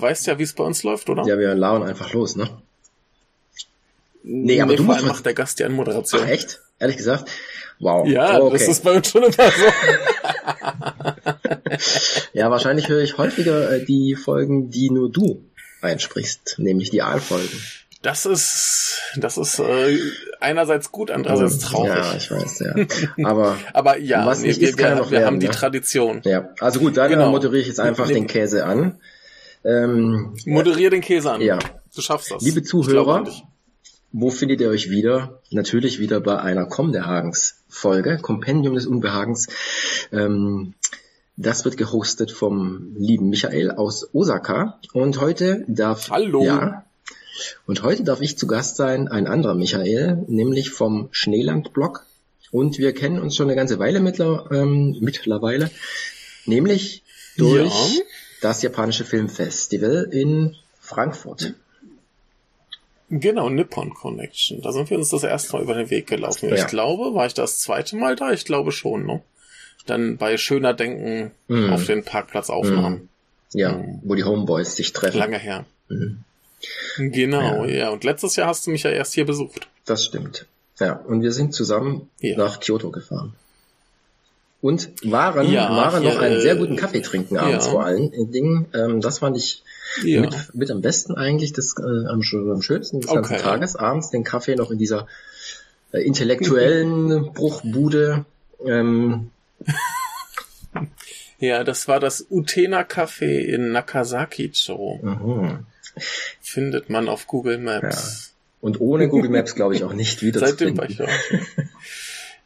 Du weißt ja, wie es bei uns läuft, oder? Ja, wir lauern einfach los, ne? Nee, aber nee, du vor allem macht der Gast die Anmoderation. Ach, echt? Ehrlich gesagt? Wow. Ja, oh, okay. das ist bei uns schon immer so. ja, wahrscheinlich höre ich häufiger äh, die Folgen, die nur du einsprichst, nämlich die Aalfolgen. Das ist, das ist äh, einerseits gut, andererseits traurig. Ja, ich weiß, ja. Aber, Aber ja, was nee, nicht ist, wir, kann wir werden, haben die ne? Tradition. Ja, also gut, dann genau. moderiere ich jetzt einfach nee. den Käse an. Ähm, Moderier den Käse an. Ja. Du schaffst das. Liebe Zuhörer, wo findet ihr euch wieder? Natürlich wieder bei einer Komm der Hagens Folge, Kompendium des Unbehagens. Ähm, das wird gehostet vom lieben Michael aus Osaka. Und heute darf, Hallo. ja, und heute darf ich zu Gast sein, ein anderer Michael, nämlich vom Schneeland-Blog. Und wir kennen uns schon eine ganze Weile mittler, ähm, mittlerweile, nämlich durch ja. Das japanische Filmfestival in Frankfurt. Genau, Nippon Connection. Da sind wir uns das erste Mal über den Weg gelaufen. Ja. Ich glaube, war ich das zweite Mal da? Ich glaube schon, ne? Dann bei Schöner Denken mm. auf den Parkplatz aufnahmen. Mm. Ja, mm. wo die Homeboys sich treffen. Lange her. Mhm. Genau, ja. ja. Und letztes Jahr hast du mich ja erst hier besucht. Das stimmt. Ja, und wir sind zusammen ja. nach Kyoto gefahren. Und waren, ja, waren noch einen sehr guten Kaffee trinken abends ja. vor allen Dingen. Ähm, das fand ich ja. mit, mit am besten eigentlich, das äh, am, am schönsten des okay. ganzen Tages. Abends den Kaffee noch in dieser äh, intellektuellen Bruchbude. Ähm, ja, das war das Utena Café in Nakasaki-cho. Mhm. Findet man auf Google Maps. Ja. Und ohne Google Maps glaube ich auch nicht wieder Seitdem war ich auch.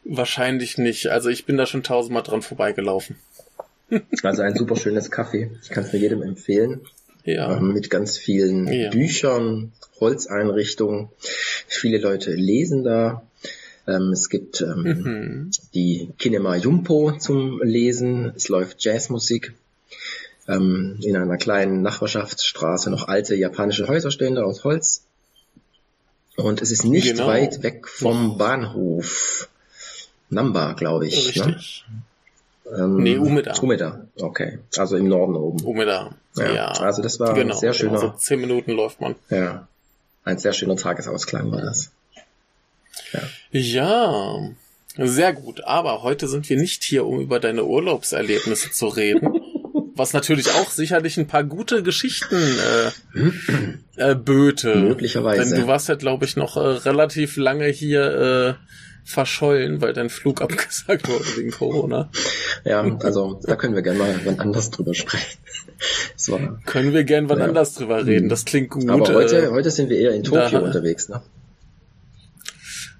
Wahrscheinlich nicht. Also ich bin da schon tausendmal dran vorbeigelaufen. Also ein super schönes Kaffee. Ich kann es mir jedem empfehlen. Ja. Ähm, mit ganz vielen ja. Büchern, Holzeinrichtungen. Viele Leute lesen da. Ähm, es gibt ähm, mhm. die Kinema Jumpo zum Lesen. Es läuft Jazzmusik ähm, in einer kleinen Nachbarschaftsstraße noch alte japanische Häuser stehen da aus Holz. Und es ist nicht genau. weit weg vom Bahnhof. Namba, glaube ich. Ne? Richtig. Ne? Ähm, nee, Umeda. Umeda, okay. Also im Norden oben. Umeda, ja. ja. Also das war genau. ein sehr schöner... Also zehn Minuten läuft man. Ja. Ein sehr schöner Tagesausklang war das. Ja. ja. Sehr gut. Aber heute sind wir nicht hier, um über deine Urlaubserlebnisse zu reden. was natürlich auch sicherlich ein paar gute Geschichten äh, äh, böte. Möglicherweise. Denn du warst ja, glaube ich, noch äh, relativ lange hier äh, verschollen, weil dein Flug abgesagt wurde wegen Corona. Ja, also da können wir gerne mal wann anders drüber sprechen. War, können wir gerne wann ja. anders drüber reden. Das klingt gut. Aber heute, äh, heute sind wir eher in Tokio da, unterwegs, ne?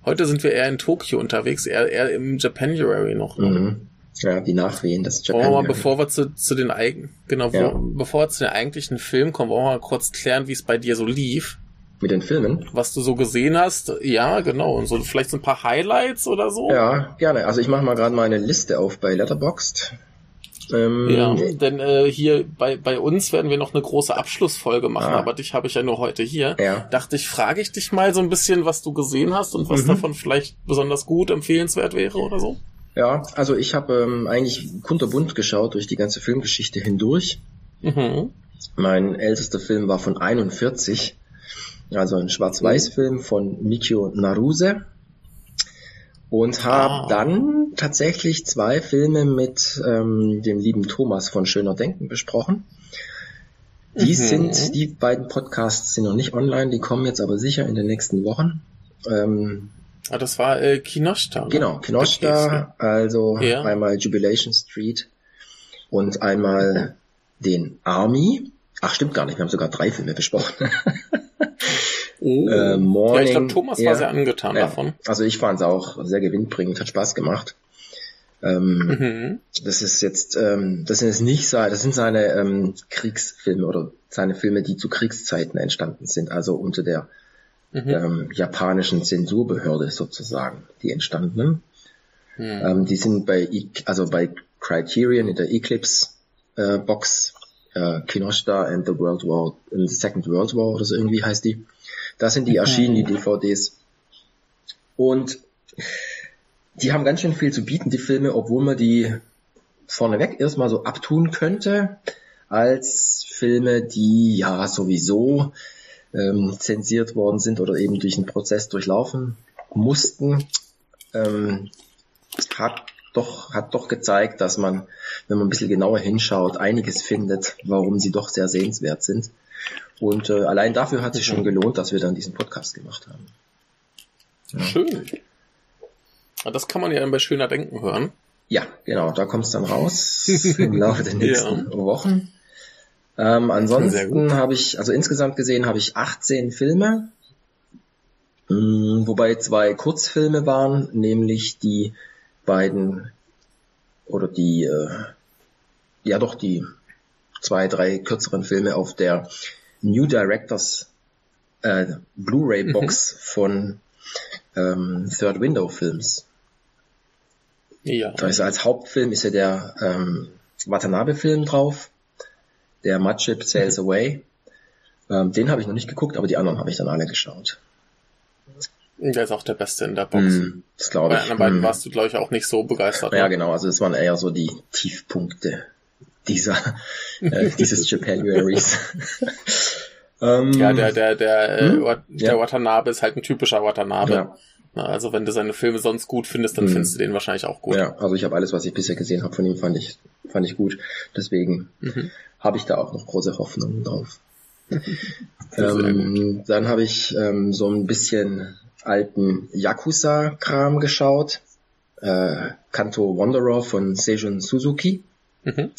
Heute sind wir eher in Tokio unterwegs, eher, eher im Japanuary noch. Ne? Mhm. Ja, die Nachwehen des Japan. Wollen wir mal, bevor wir zu, zu den eigenen, genau, ja. wo, bevor wir zu den eigentlichen Filmen kommen, wollen wir mal kurz klären, wie es bei dir so lief. Mit den Filmen? Was du so gesehen hast, ja, genau. Und so vielleicht so ein paar Highlights oder so. Ja, gerne. Also ich mache mal gerade meine Liste auf bei Letterboxd. Ähm, ja, denn äh, hier bei, bei uns werden wir noch eine große Abschlussfolge machen, ah. aber dich habe ich ja nur heute hier. Ja. Dachte ich, frage ich dich mal so ein bisschen, was du gesehen hast und was mhm. davon vielleicht besonders gut, empfehlenswert wäre oder so. Ja, also ich habe ähm, eigentlich kunterbunt geschaut durch die ganze Filmgeschichte hindurch. Mhm. Mein ältester Film war von 41, also ein Schwarz-Weiß-Film von Mikio Naruse. Und habe ah. dann tatsächlich zwei Filme mit ähm, dem lieben Thomas von Schöner Denken besprochen. Die mhm. sind, die beiden Podcasts sind noch nicht online, die kommen jetzt aber sicher in den nächsten Wochen. Ähm, Ah, das war äh, Kinoshita. Ne? Genau, Kinoshita, also ja. einmal Jubilation Street und einmal den Army. Ach, stimmt gar nicht, wir haben sogar drei Filme besprochen. oh. äh, Morning, ja, ich glaube, Thomas ja, war sehr angetan ja. davon. Also ich fand es auch sehr gewinnbringend, hat Spaß gemacht. Ähm, mhm. Das ist jetzt, ähm, das sind jetzt nicht so, das sind seine ähm, Kriegsfilme oder seine Filme, die zu Kriegszeiten entstanden sind, also unter der mhm. ähm, japanischen Zensurbehörde sozusagen, die entstandenen. Mhm. Ähm, die sind bei, also bei Criterion in der Eclipse äh, Box, äh, Kinoshita and the World War, and the Second World War oder so irgendwie heißt die. Da sind die erschienen, die DVDs. Und die haben ganz schön viel zu bieten, die Filme, obwohl man die vorneweg erstmal so abtun könnte. als Filme, die ja sowieso ähm, zensiert worden sind oder eben durch einen Prozess durchlaufen mussten, ähm, hat doch, hat doch gezeigt, dass man, wenn man ein bisschen genauer hinschaut, einiges findet, warum sie doch sehr sehenswert sind. Und äh, allein dafür hat sich schon gelohnt, dass wir dann diesen Podcast gemacht haben. Ja. Schön. Das kann man ja bei Schöner Denken hören. Ja, genau, da kommt es dann raus im Laufe der nächsten ja. Wochen. Ähm, ansonsten habe ich, also insgesamt gesehen habe ich 18 Filme, mh, mm, wobei zwei Kurzfilme waren, nämlich die beiden oder die, äh, ja doch die zwei, drei kürzeren Filme auf der New Directors äh, Blu-ray Box mhm. von ähm, Third Window Films. Ja. Da ist als Hauptfilm ist ja der ähm, Watanabe-Film drauf, der Mudship Sails mhm. Away. Ähm, den habe ich noch nicht geguckt, aber die anderen habe ich dann alle geschaut. Der ist auch der Beste in der Box. Mm, das glaube ich. Bei anderen beiden mm. warst du, glaube ich, auch nicht so begeistert. Ja, ne? genau. Also das waren eher so die Tiefpunkte dieser äh, dieses Japanuaries. ähm, ja, der der der hm? äh, der ja. Watanabe ist halt ein typischer Watanabe. Ja. Also wenn du seine Filme sonst gut findest, dann mhm. findest du den wahrscheinlich auch gut. Ja, also ich habe alles, was ich bisher gesehen habe von ihm, fand ich, fand ich gut. Deswegen mhm. habe ich da auch noch große Hoffnungen drauf. ähm, dann habe ich ähm, so ein bisschen alten Yakuza-Kram geschaut. Äh, Kanto Wanderer von Seijun Suzuki. Mhm.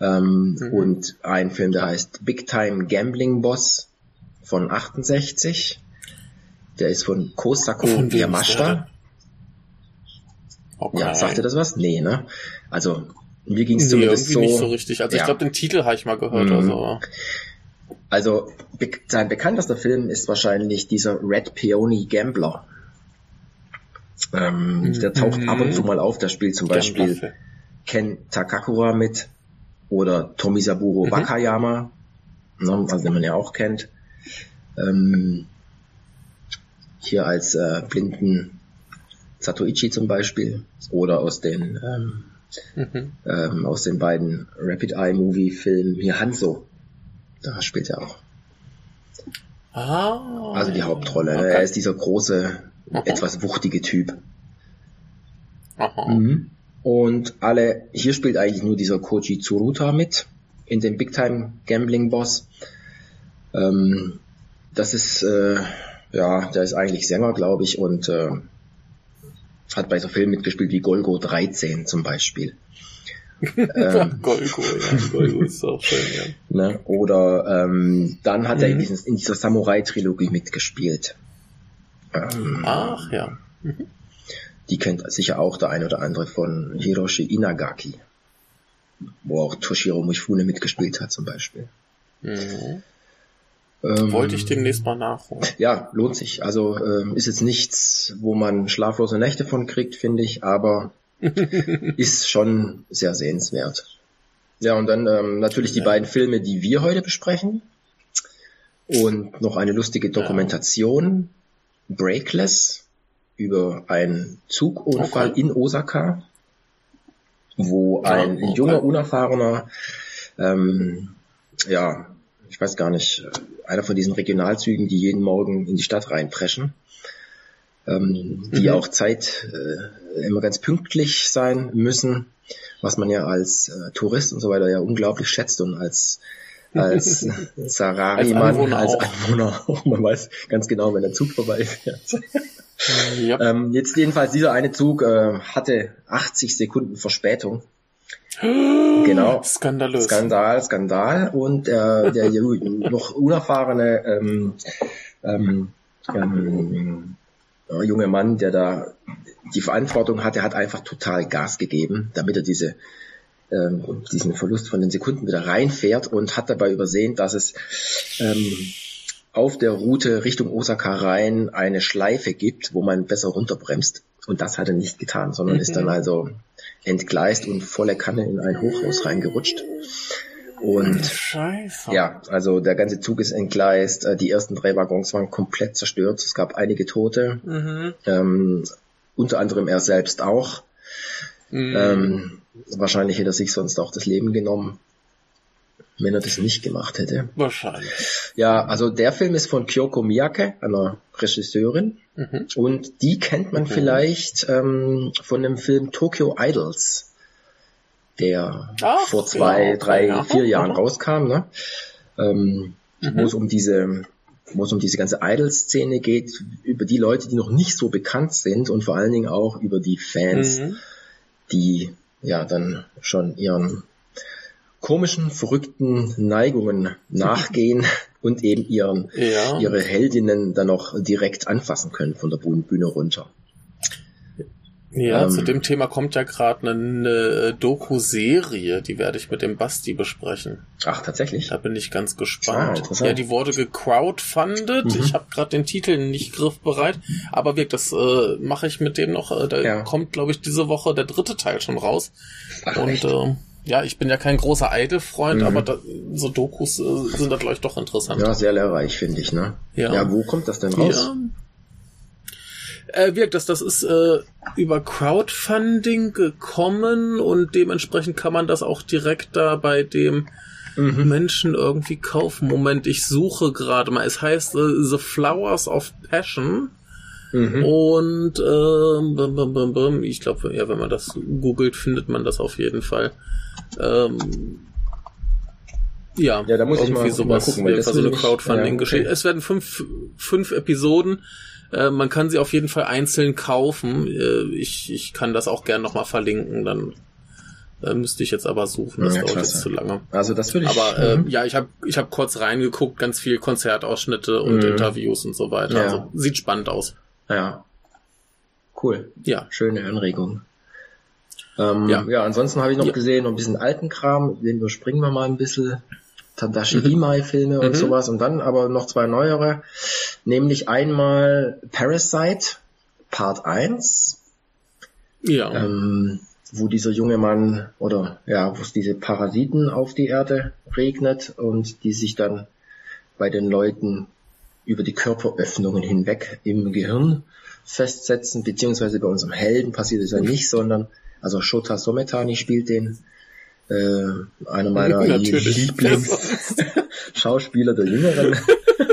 Ähm, mhm. Und ein Film, der heißt Big Time Gambling Boss von 68. Der ist von Kosako von Yamashita. Okay. Ja, sagte das was? Nee, ne? Also, mir ging es nee, zumindest so. nicht so richtig. Also, ja. ich glaube, den Titel habe ich mal gehört. Mhm. Also. also, sein bekanntester Film ist wahrscheinlich dieser Red Peony Gambler. Ähm, mhm. Der taucht ab und zu mal auf. Da spielt zum Beispiel Ken Takakura mit oder Tomisaburo mhm. Wakayama, ne, also den man ja auch kennt. Ähm, hier als äh, blinden Satoichi zum Beispiel oder aus den ähm, mhm. ähm, aus den beiden Rapid Eye Movie Filmen hier Hanzo. Da spielt er auch. Ah, also die Hauptrolle. Okay. Er ist dieser große, Aha. etwas wuchtige Typ. Aha. Mhm. Und alle, hier spielt eigentlich nur dieser Koji Tsuruta mit in dem Big Time Gambling Boss. Ähm, das ist äh, ja, der ist eigentlich Sänger, glaube ich, und äh, hat bei so Filmen mitgespielt wie Golgo 13 zum Beispiel. ähm, Golgo, ja, Golgo ist auch schön, ja. Ne? Oder ähm, dann hat mhm. er in, mhm. diesen, in dieser Samurai-Trilogie mitgespielt. Ähm, Ach ja. Mhm. Die kennt sicher auch der ein oder andere von Hiroshi Inagaki, wo auch Toshiro Mifune mitgespielt hat zum Beispiel. Mhm. Ähm, Wollte ich demnächst mal nachholen. Ja, lohnt sich. Also ähm, ist jetzt nichts, wo man schlaflose Nächte von kriegt, finde ich, aber ist schon sehr sehenswert. Ja, und dann ähm, natürlich die ja. beiden Filme, die wir heute besprechen. Und noch eine lustige Dokumentation, ja. Breakless, über einen Zugunfall okay. in Osaka, wo ein okay. junger, unerfahrener ähm, ja, ich weiß gar nicht, einer von diesen Regionalzügen, die jeden Morgen in die Stadt reinpreschen, ähm, die mhm. auch Zeit äh, immer ganz pünktlich sein müssen, was man ja als äh, Tourist und so weiter ja unglaublich schätzt und als als Sarari-Mann, als, als Anwohner auch. Man weiß ganz genau, wenn der Zug vorbei fährt. Ja. ähm, jetzt jedenfalls dieser eine Zug äh, hatte 80 Sekunden Verspätung Genau. Skandalös. Skandal, Skandal. Und äh, der noch unerfahrene ähm, ähm, ähm, junge Mann, der da die Verantwortung hatte, hat einfach total Gas gegeben, damit er diese ähm, diesen Verlust von den Sekunden wieder reinfährt und hat dabei übersehen, dass es ähm, auf der Route Richtung Osaka rein eine Schleife gibt, wo man besser runterbremst. Und das hat er nicht getan, sondern mhm. ist dann also entgleist und volle Kanne in ein Hochhaus reingerutscht. Und Scheiße. ja, also der ganze Zug ist entgleist. Äh, die ersten drei Waggons waren komplett zerstört. Es gab einige Tote, mhm. ähm, unter anderem er selbst auch. Mhm. Ähm, wahrscheinlich hätte er sich sonst auch das Leben genommen. Wenn er das nicht gemacht hätte. Wahrscheinlich. Ja, also der Film ist von Kyoko Miyake, einer Regisseurin. Mhm. Und die kennt man mhm. vielleicht ähm, von dem Film Tokyo Idols, der Ach, vor zwei, ja, drei, ja. vier Jahren mhm. rauskam, ne? Ähm, mhm. wo es um diese wo es um diese ganze Idol-Szene geht, über die Leute, die noch nicht so bekannt sind und vor allen Dingen auch über die Fans, mhm. die ja dann schon ihren komischen, verrückten Neigungen nachgehen und eben ihren, ja. ihre Heldinnen dann noch direkt anfassen können von der Bühne runter. Ja, ähm, zu dem Thema kommt ja gerade eine Doku-Serie, die werde ich mit dem Basti besprechen. Ach, tatsächlich? Da bin ich ganz gespannt. Ah, ja, die wurde gecrowdfundet. Mhm. Ich habe gerade den Titel nicht griffbereit, aber wirklich, das äh, mache ich mit dem noch. Äh, da ja. kommt, glaube ich, diese Woche der dritte Teil schon raus. Ach, Und äh, ja, ich bin ja kein großer Idol-Freund, mhm. aber da, so Dokus äh, sind da, glaube ich, doch interessant. Ja, sehr lehrreich, finde ich, ne? Ja. ja, wo kommt das denn raus? Ja. Äh, wirkt das, das ist äh, über Crowdfunding gekommen und dementsprechend kann man das auch direkt da bei dem mhm. Menschen irgendwie kaufen. Moment, ich suche gerade mal. Es heißt äh, The Flowers of Passion. Mhm. Und ähm, bum, bum, bum, ich glaube, ja, wenn man das googelt, findet man das auf jeden Fall. Ähm, ja, ja, da muss ich mal, sowas. Mal gucken, weil so eine Crowdfunding-Geschichte. Ja, okay. Es werden fünf, fünf Episoden. Äh, man kann sie auf jeden Fall einzeln kaufen. Äh, ich, ich kann das auch gern nochmal verlinken. Dann äh, müsste ich jetzt aber suchen. Das ja, dauert jetzt zu lange. Also das würde ich. Aber äh, mhm. ja, ich habe ich hab kurz reingeguckt, ganz viel Konzertausschnitte und mhm. Interviews und so weiter. Ja. Also sieht spannend aus. Ja. Cool. Ja. Schöne Anregung. Ähm, ja. ja, ansonsten habe ich noch ja. gesehen, noch ein bisschen alten Kram, den überspringen wir mal ein bisschen. Tadashi mhm. Imai-Filme und mhm. sowas und dann aber noch zwei neuere, nämlich einmal Parasite Part 1. Ja. Ähm, wo dieser junge Mann oder ja, wo es diese Parasiten auf die Erde regnet und die sich dann bei den Leuten über die Körperöffnungen hinweg im Gehirn festsetzen, beziehungsweise bei unserem Helden passiert es ja nicht, sondern also Shota Sometani spielt den, äh, einer meiner Lieblings-Schauspieler der jüngeren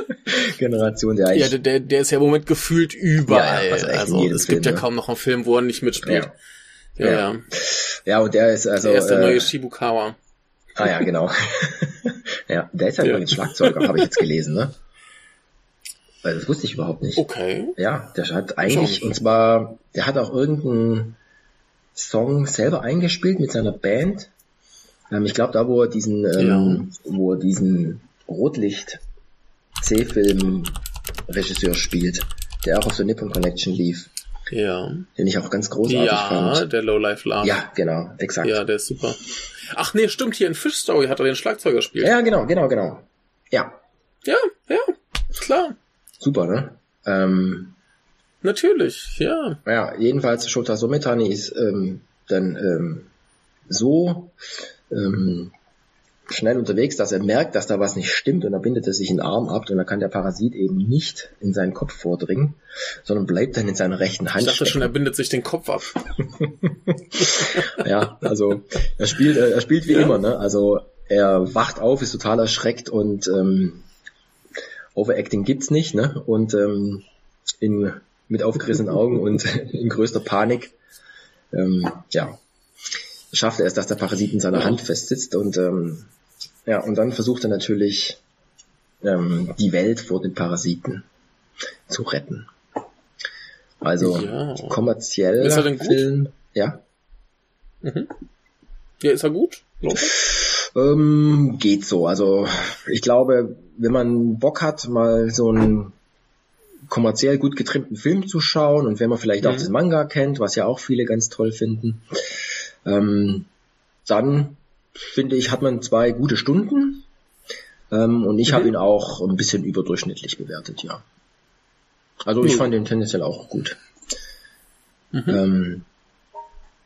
Generation. Der, ja, der, der ist ja im Moment gefühlt überall. Ja, ja, also es Film, gibt ja ne? kaum noch einen Film, wo er nicht mitspielt. Ja. Ja, ja. ja und der ist also. Der ist der äh, neue Shibukawa. Ah ja, genau. ja, der ist ja, ja. übrigens Schlagzeuger, habe ich jetzt gelesen, ne? Weil das wusste ich überhaupt nicht. Okay. Ja, der hat eigentlich, und zwar, der hat auch irgendeinen Song selber eingespielt mit seiner Band. Ähm, ich glaube, da wo er diesen, ähm, ja. wo er diesen Rotlicht C-Film Regisseur spielt, der auch auf der Nippon Connection lief. Ja. Den ich auch ganz großartig ja, fand. Ja, der Low Life Love. Ja, genau, exakt. Ja, der ist super. Ach nee, stimmt, hier in Fish Story hat er den Schlagzeuger gespielt. Ja, genau, genau, genau. Ja. Ja, ja, klar. Super, ne? Ähm, Natürlich, ja. Ja, jedenfalls Shota Sometani ist ähm, dann ähm, so ähm, schnell unterwegs, dass er merkt, dass da was nicht stimmt und dann bindet er sich den Arm ab und dann kann der Parasit eben nicht in seinen Kopf vordringen, sondern bleibt dann in seiner rechten Hand. Ich dachte schon, er bindet sich den Kopf ab. ja, also er spielt, äh, er spielt wie ja. immer, ne? Also er wacht auf, ist total erschreckt und ähm, Overacting gibt's nicht, ne? Und ähm, in mit aufgerissenen Augen und in größter Panik, ähm, ja, schafft er es, dass der Parasit in seiner Hand festsitzt und ähm, ja, und dann versucht er natürlich ähm, die Welt vor den Parasiten zu retten. Also ja. kommerziell ist er denn gut? Film, ja. Mhm. Ja, ist er gut? Ähm, geht so. Also ich glaube, wenn man Bock hat, mal so ein kommerziell gut getrimmten Film zu schauen und wenn man vielleicht mhm. auch das Manga kennt, was ja auch viele ganz toll finden, ähm, dann finde ich, hat man zwei gute Stunden ähm, und ich mhm. habe ihn auch ein bisschen überdurchschnittlich bewertet, ja. Also ich mhm. fand den tendenziell auch gut. Mhm. Ähm,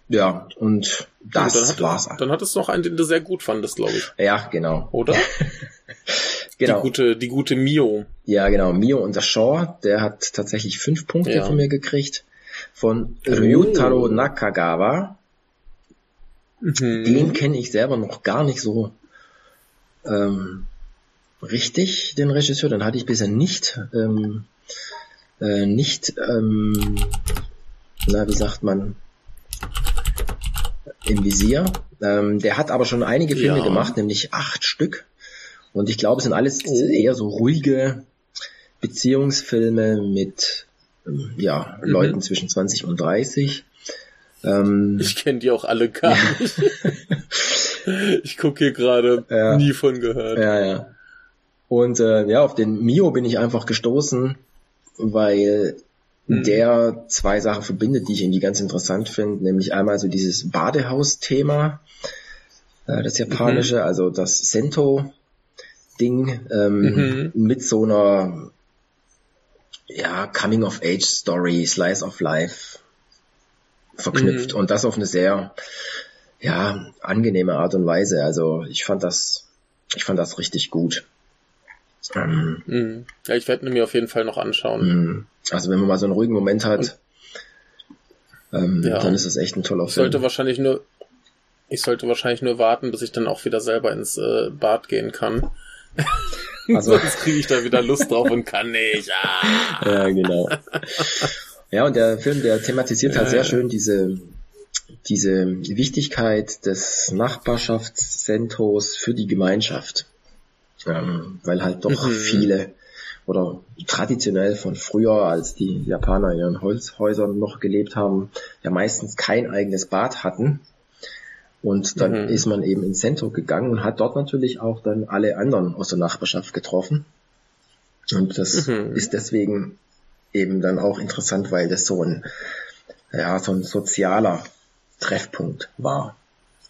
ja, und das ja, dann war's. Dann hat es noch einen, den du sehr gut fandest, glaube ich. Ja, genau. Oder? Genau. Die gute, die gute Mio. Ja, genau. Mio und der Shaw, der hat tatsächlich fünf Punkte ja. von mir gekriegt. Von Ryutaro oh. Nakagawa. Mhm. Den kenne ich selber noch gar nicht so ähm, richtig, den Regisseur. Den hatte ich bisher nicht, ähm, äh, nicht, ähm, na, wie sagt man, im Visier. Ähm, der hat aber schon einige Filme ja. gemacht, nämlich acht Stück. Und ich glaube, es sind alles oh. eher so ruhige Beziehungsfilme mit ähm, ja, mhm. Leuten zwischen 20 und 30. Ähm, ich kenne die auch alle gar nicht. ich gucke hier gerade ja, nie von gehört. Ja, ja. Und äh, ja, auf den Mio bin ich einfach gestoßen, weil. Der zwei Sachen verbindet, die ich irgendwie ganz interessant finde, nämlich einmal so dieses Badehaus-Thema, äh, das japanische, mhm. also das Sento-Ding ähm, mhm. mit so einer ja, Coming-of-Age-Story, Slice of Life verknüpft mhm. und das auf eine sehr ja, angenehme Art und Weise. Also ich fand das, ich fand das richtig gut. Ähm, mhm. Ja, ich werde mir auf jeden Fall noch anschauen. Mhm. Also wenn man mal so einen ruhigen Moment hat, ähm, ja. dann ist das echt ein toller ich Film. Sollte wahrscheinlich nur, ich sollte wahrscheinlich nur warten, bis ich dann auch wieder selber ins äh, Bad gehen kann. Also, Sonst kriege ich da wieder Lust drauf und kann nicht. Ah. Ja, genau. Ja, und der Film, der thematisiert halt sehr schön diese, diese Wichtigkeit des Nachbarschaftszentos für die Gemeinschaft. Ähm, weil halt doch mhm. viele oder traditionell von früher, als die Japaner in ihren Holzhäusern noch gelebt haben, ja meistens kein eigenes Bad hatten. Und dann mhm. ist man eben ins Zentrum gegangen und hat dort natürlich auch dann alle anderen aus der Nachbarschaft getroffen. Und das mhm. ist deswegen eben dann auch interessant, weil das so ein, ja, so ein sozialer Treffpunkt war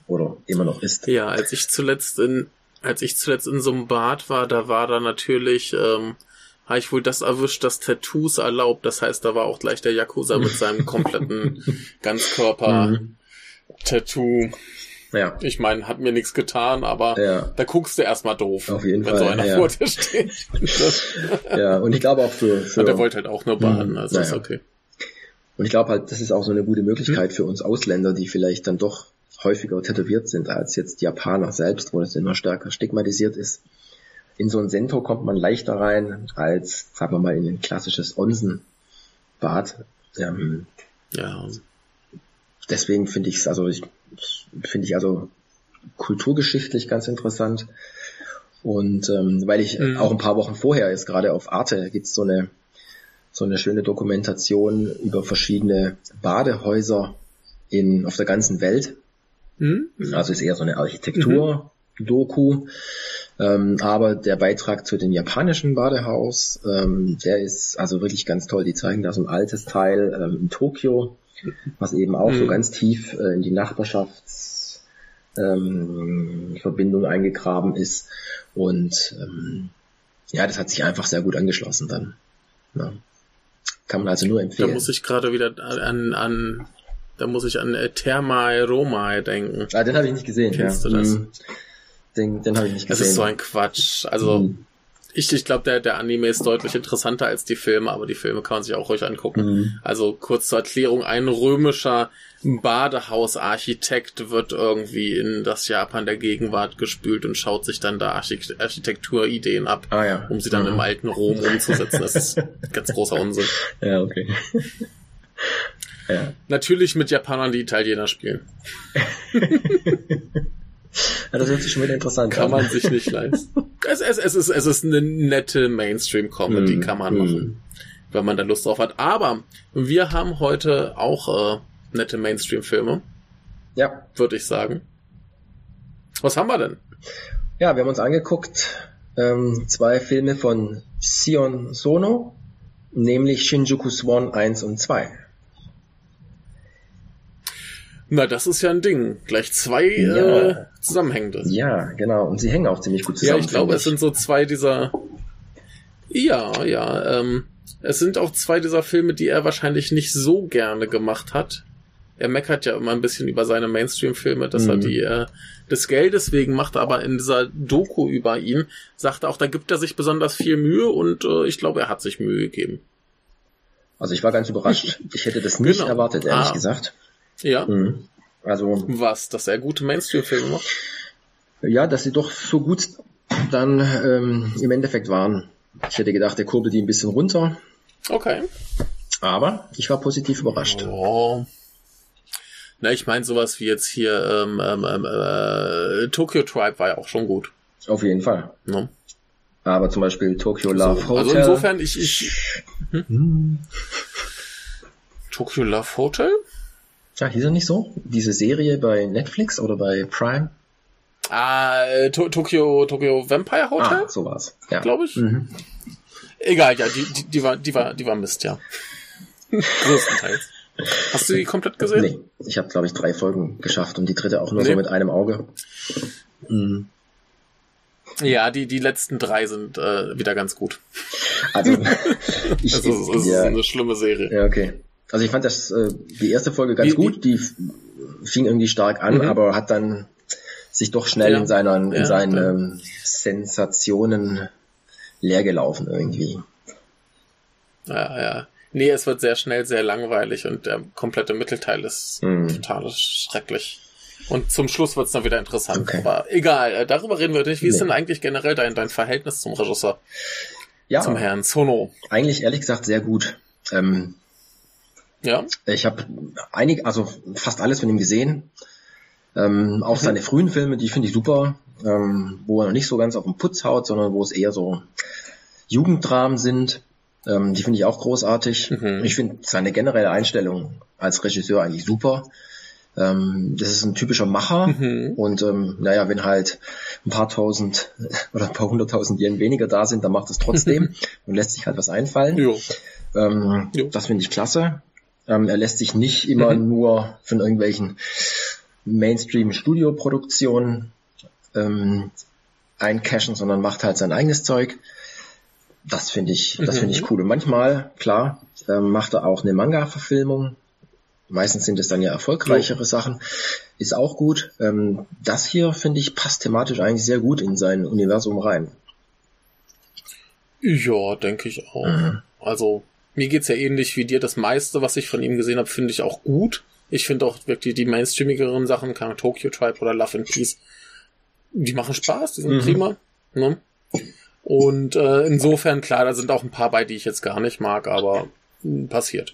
oder immer noch ist. Ja, als ich zuletzt in, als ich zuletzt in so einem Bad war, da war da natürlich, ähm, habe ich wohl das erwischt, dass Tattoos erlaubt. Das heißt, da war auch gleich der Yakuza mit seinem kompletten Ganzkörper-Tattoo. Ja. Ich meine, hat mir nichts getan, aber ja. da guckst du erstmal doof, Auf jeden wenn Fall, so einer ja. vor dir steht. ja, und ich glaube auch für, für und der wollte halt auch nur baden, mhm. also naja. ist okay. Und ich glaube halt, das ist auch so eine gute Möglichkeit hm. für uns Ausländer, die vielleicht dann doch häufiger tätowiert sind als jetzt Japaner selbst, wo das immer stärker stigmatisiert ist. In so ein Sento kommt man leichter rein als, sagen wir mal, in ein klassisches Onsenbad. Ähm, ja. Deswegen finde ich es, also ich finde ich also kulturgeschichtlich ganz interessant. Und ähm, weil ich mhm. auch ein paar Wochen vorher ist, gerade auf Arte, gibt's so eine so eine schöne Dokumentation über verschiedene Badehäuser in auf der ganzen Welt. Mhm. Also ist eher so eine Architektur-Doku. Mhm. Ähm, aber der Beitrag zu dem japanischen Badehaus, ähm, der ist also wirklich ganz toll. Die zeigen da so ein altes Teil ähm, in Tokio, was eben auch mhm. so ganz tief äh, in die Nachbarschaftsverbindung ähm, eingegraben ist. Und ähm, ja, das hat sich einfach sehr gut angeschlossen dann. Ja. Kann man also nur empfehlen. Da muss ich gerade wieder an, an da muss ich an äh, Thermae Romae denken. Ah, den habe ich nicht gesehen. Kennst ja. du das? Mhm. Den, den habe ich nicht gesehen. Das ist so ein Quatsch. Also mhm. ich, ich glaube, der, der Anime ist deutlich interessanter als die Filme, aber die Filme kann man sich auch ruhig angucken. Mhm. Also kurz zur Erklärung, ein römischer Badehausarchitekt wird irgendwie in das Japan der Gegenwart gespült und schaut sich dann da Architekt Architekturideen ab, ah, ja. um sie dann mhm. im alten Rom umzusetzen. Das ist ganz großer Unsinn. Ja, okay. Ja. Natürlich mit Japanern, die Italiener spielen. Ja, das hört sich schon wieder interessant Kann an. man sich nicht leisten. Es, es, es, ist, es ist eine nette Mainstream-Comedy, mm, kann man mm. machen, wenn man da Lust drauf hat. Aber wir haben heute auch äh, nette Mainstream-Filme. Ja. Würde ich sagen. Was haben wir denn? Ja, wir haben uns angeguckt ähm, zwei Filme von Sion Sono, nämlich Shinjuku Swan 1 und 2. Na, das ist ja ein Ding. Gleich zwei ja. äh, zusammenhängende. Ja, genau. Und sie hängen auch ziemlich gut zusammen. Ja, ich glaube, es sind so zwei dieser. Ja, ja. Ähm, es sind auch zwei dieser Filme, die er wahrscheinlich nicht so gerne gemacht hat. Er meckert ja immer ein bisschen über seine Mainstream-Filme, dass mhm. er die äh, des Geldes wegen macht, aber in dieser Doku über ihn sagt er auch, da gibt er sich besonders viel Mühe und äh, ich glaube, er hat sich Mühe gegeben. Also ich war ganz überrascht. Ich hätte das nicht genau. erwartet, ehrlich ah. gesagt. Ja. Mhm. Also. Was? Dass er gute Mainstream-Filme macht? Ja, dass sie doch so gut dann ähm, im Endeffekt waren. Ich hätte gedacht, der kurbelt die ein bisschen runter. Okay. Aber ich war positiv überrascht. Oh. Na, ich meine sowas wie jetzt hier ähm, ähm, ähm äh, Tokyo Tribe war ja auch schon gut. Auf jeden Fall. Ne? Aber zum Beispiel Tokyo Love so, Hotel. Also insofern, ich, ich hm? Tokyo Love Hotel? Ja, hieß er nicht so? Diese Serie bei Netflix oder bei Prime? Ah, äh, to Tokyo, Tokyo Vampire Hotel? Ah, so war's. Ja. Glaube ich. Mhm. Egal, ja, die, die, die war, die war, die war Mist, ja. Größtenteils. Hast du die komplett gesehen? Nee, ich habe glaube ich drei Folgen geschafft und die dritte auch nur Nee. so mit einem Auge. Mhm. Ja, die, die letzten drei sind äh, wieder ganz gut. Also, ich, Es ist, ist ja, eine schlimme Serie. ja, okay. Also ich fand das äh, die erste Folge ganz Wie- gut, die fing irgendwie stark an, Mhm. aber hat dann sich doch schnell Ja. in seinen, in Ja, seinen ja. ähm, Sensationen leer gelaufen irgendwie. Ja, ja. Nee, es wird sehr schnell sehr langweilig und der komplette Mittelteil ist Mhm. total schrecklich. Und zum Schluss wird's dann wieder interessant. Okay. Aber egal, äh, darüber reden wir nicht. Wie ist Nee. denn eigentlich generell dein, dein Verhältnis zum Regisseur, Ja, zum Herrn Sono? eigentlich ehrlich gesagt sehr gut. Ähm, Ja? Ich habe einig, also fast alles von ihm gesehen. Ähm, auch Mhm. seine frühen Filme, die finde ich super, ähm, wo er noch nicht so ganz auf den Putz haut, sondern wo es eher so Jugenddramen sind. Ähm, die finde ich auch großartig. Mhm. Ich finde seine generelle Einstellung als Regisseur eigentlich super. Ähm, das ist ein typischer Macher. Mhm. Und ähm, naja, wenn halt ein paar tausend oder ein paar hunderttausend Yen weniger da sind, dann macht es trotzdem und lässt sich halt was einfallen. Jo. Ähm, Jo. das finde ich klasse. Ähm, er lässt sich nicht immer Mhm. nur von irgendwelchen Mainstream-Studio-Produktionen ähm, eincashen, sondern macht halt sein eigenes Zeug. Das finde ich, das finde Mhm. ich cool. Und manchmal, klar, ähm, macht er auch eine Manga-Verfilmung. Meistens sind es dann ja erfolgreichere Sachen. Ist auch gut. Ähm, das hier, finde ich, passt thematisch eigentlich sehr gut in sein Universum rein. Ja, denke ich auch. Mhm. Also, mir geht's ja ähnlich wie dir. Das meiste, was ich von ihm gesehen habe, finde ich auch gut. Ich finde auch wirklich die mainstreamigeren Sachen, keine Tokyo Tribe oder Love and Peace, die machen Spaß, die sind Mhm. prima. Ne? Und äh, insofern, klar, da sind auch ein paar bei, die ich jetzt gar nicht mag, aber passiert.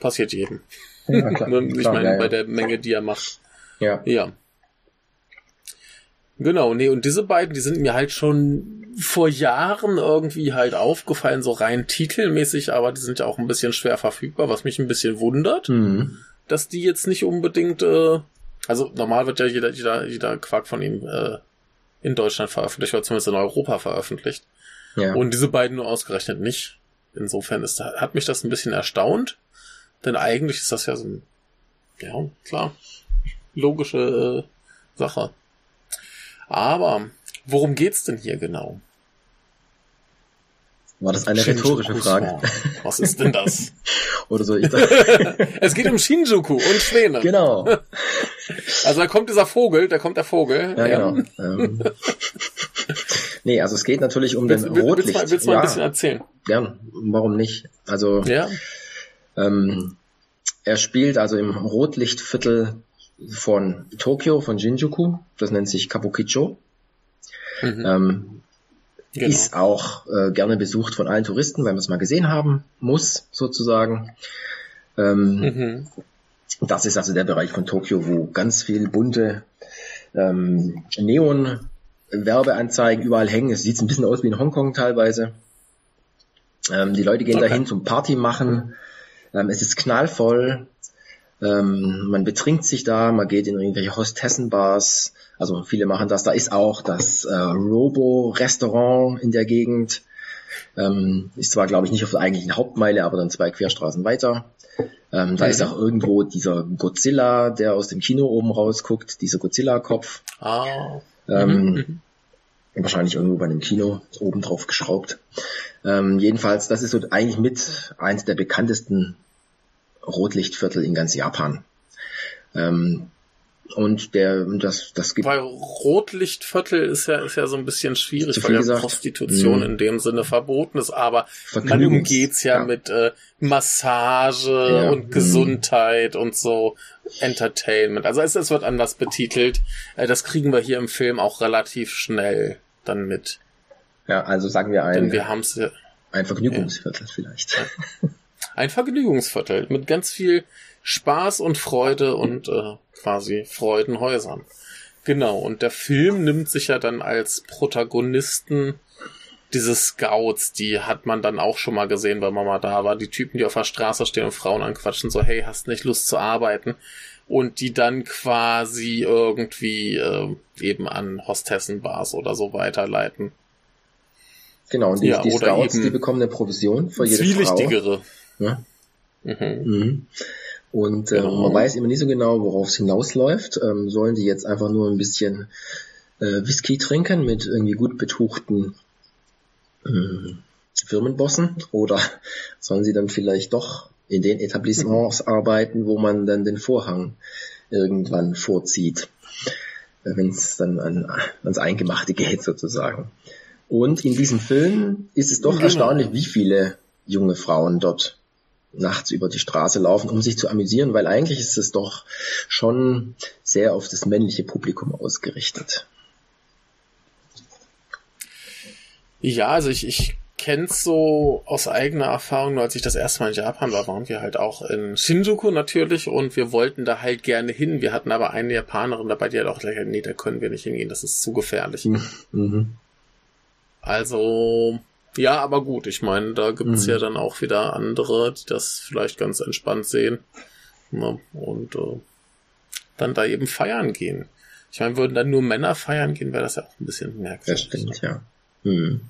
Passiert jedem. Ja, klar, Ne? ich klar, meine, ja, ja. bei der Menge, die er macht. ja. Ja. Genau, nee, und diese beiden, die sind mir halt schon vor Jahren irgendwie halt aufgefallen, so rein titelmäßig, aber die sind ja auch ein bisschen schwer verfügbar, was mich ein bisschen wundert, Mhm. dass die jetzt nicht unbedingt, äh, also normal wird ja jeder, jeder, jeder Quark von ihm äh, in Deutschland veröffentlicht, oder zumindest in Europa veröffentlicht. ja. Und diese beiden nur ausgerechnet nicht. Insofern ist, hat mich das ein bisschen erstaunt, denn eigentlich ist das ja so ein, ja, klar, logische äh, Sache. Aber worum geht's denn hier genau? War das eine rhetorische Shinjuku Frage? Swan. Was ist denn das? Oder so? Ich es geht um Shinjuku und Schwäne. genau. Also da kommt dieser Vogel, da kommt der Vogel. Ja, genau. Ähm, nee, also es geht natürlich um den Willst, willst, willst, Rotlicht. mal, willst du mal ja, ein bisschen erzählen? gern. Warum nicht? Also Ja. ähm, er spielt also im Rotlichtviertel von Tokio, von Shinjuku. Das nennt sich Kabukicho. Mhm. Ähm, genau. Ist auch äh, gerne besucht von allen Touristen, weil man es mal gesehen haben muss, sozusagen. Ähm, Mhm. Das ist also der Bereich von Tokio, wo ganz viel bunte ähm, Neon-Werbeanzeigen überall hängen. Es sieht ein bisschen aus wie in Hongkong teilweise. Ähm, die Leute gehen Okay. dahin zum Party machen. Ähm, es ist knallvoll. Ähm, man betrinkt sich da, man geht in irgendwelche Hostessenbars. Also viele machen das. Da ist auch das äh, Robo-Restaurant in der Gegend. Ähm, ist zwar, glaube ich, nicht auf der eigentlichen Hauptmeile, aber dann zwei Querstraßen weiter. Ähm, da Mhm. ist auch irgendwo dieser Godzilla, der aus dem Kino oben rausguckt, dieser Godzilla-Kopf. Ah. Ähm, Mhm. Wahrscheinlich irgendwo bei einem Kino oben drauf geschraubt. Ähm, jedenfalls, das ist so eigentlich mit eins der bekanntesten Rotlichtviertel in ganz Japan. Ähm, und der, das, das gibt Weil Rotlichtviertel ist ja, ist ja so ein bisschen schwierig, weil ja gesagt? Prostitution Mhm. in dem Sinne verboten ist, aber man umgeht's ja, ja. mit äh, Massage Ja, und mhm. Gesundheit und so Entertainment. Also es, es wird anders betitelt. Äh, das kriegen wir hier im Film auch relativ schnell dann mit. Ja, also sagen wir ein, Denn wir haben's ja, ein Vergnügungsviertel ja. vielleicht. Ein Vergnügungsviertel mit ganz viel Spaß und Freude und äh, quasi Freudenhäusern. Genau, und der Film nimmt sich ja dann als Protagonisten diese Scouts, die hat man dann auch schon mal gesehen, weil man mal da war. Die Typen, die auf der Straße stehen und Frauen anquatschen, so, hey, hast nicht Lust zu arbeiten? Und die dann quasi irgendwie äh, eben an Hostessenbars oder so weiterleiten. Genau, und die, ja, die Scouts, die bekommen eine Provision für jede. Frau. Ja? Mhm. Mhm. Und genau. man weiß immer nicht so genau, worauf es hinausläuft. Ähm, sollen die jetzt einfach nur ein bisschen äh, Whisky trinken mit irgendwie gut betuchten äh, Firmenbossen oder sollen sie dann vielleicht doch in den Etablissements mhm. arbeiten, wo man dann den Vorhang irgendwann vorzieht, äh, wenn es dann an, ans Eingemachte geht sozusagen. Und in diesem Film ist es doch genau. erstaunlich, wie viele junge Frauen dort nachts über die Straße laufen, um sich zu amüsieren, weil eigentlich ist es doch schon sehr auf das männliche Publikum ausgerichtet. Ja, also ich, ich kenne es so aus eigener Erfahrung, als ich das erste Mal in Japan war, waren wir halt auch in Shinjuku natürlich und wir wollten da halt gerne hin. Wir hatten aber eine Japanerin dabei, die hat auch gleich, nee, da können wir nicht hingehen, das ist zu gefährlich. Mhm. Also, ja, aber gut, ich meine, da gibt's mhm. ja dann auch wieder andere, die das vielleicht ganz entspannt sehen. Ne? Und äh, dann da eben feiern gehen. Ich meine, würden dann nur Männer feiern gehen, wäre das ja auch ein bisschen merkwürdig. Das stimmt, ja. Mhm.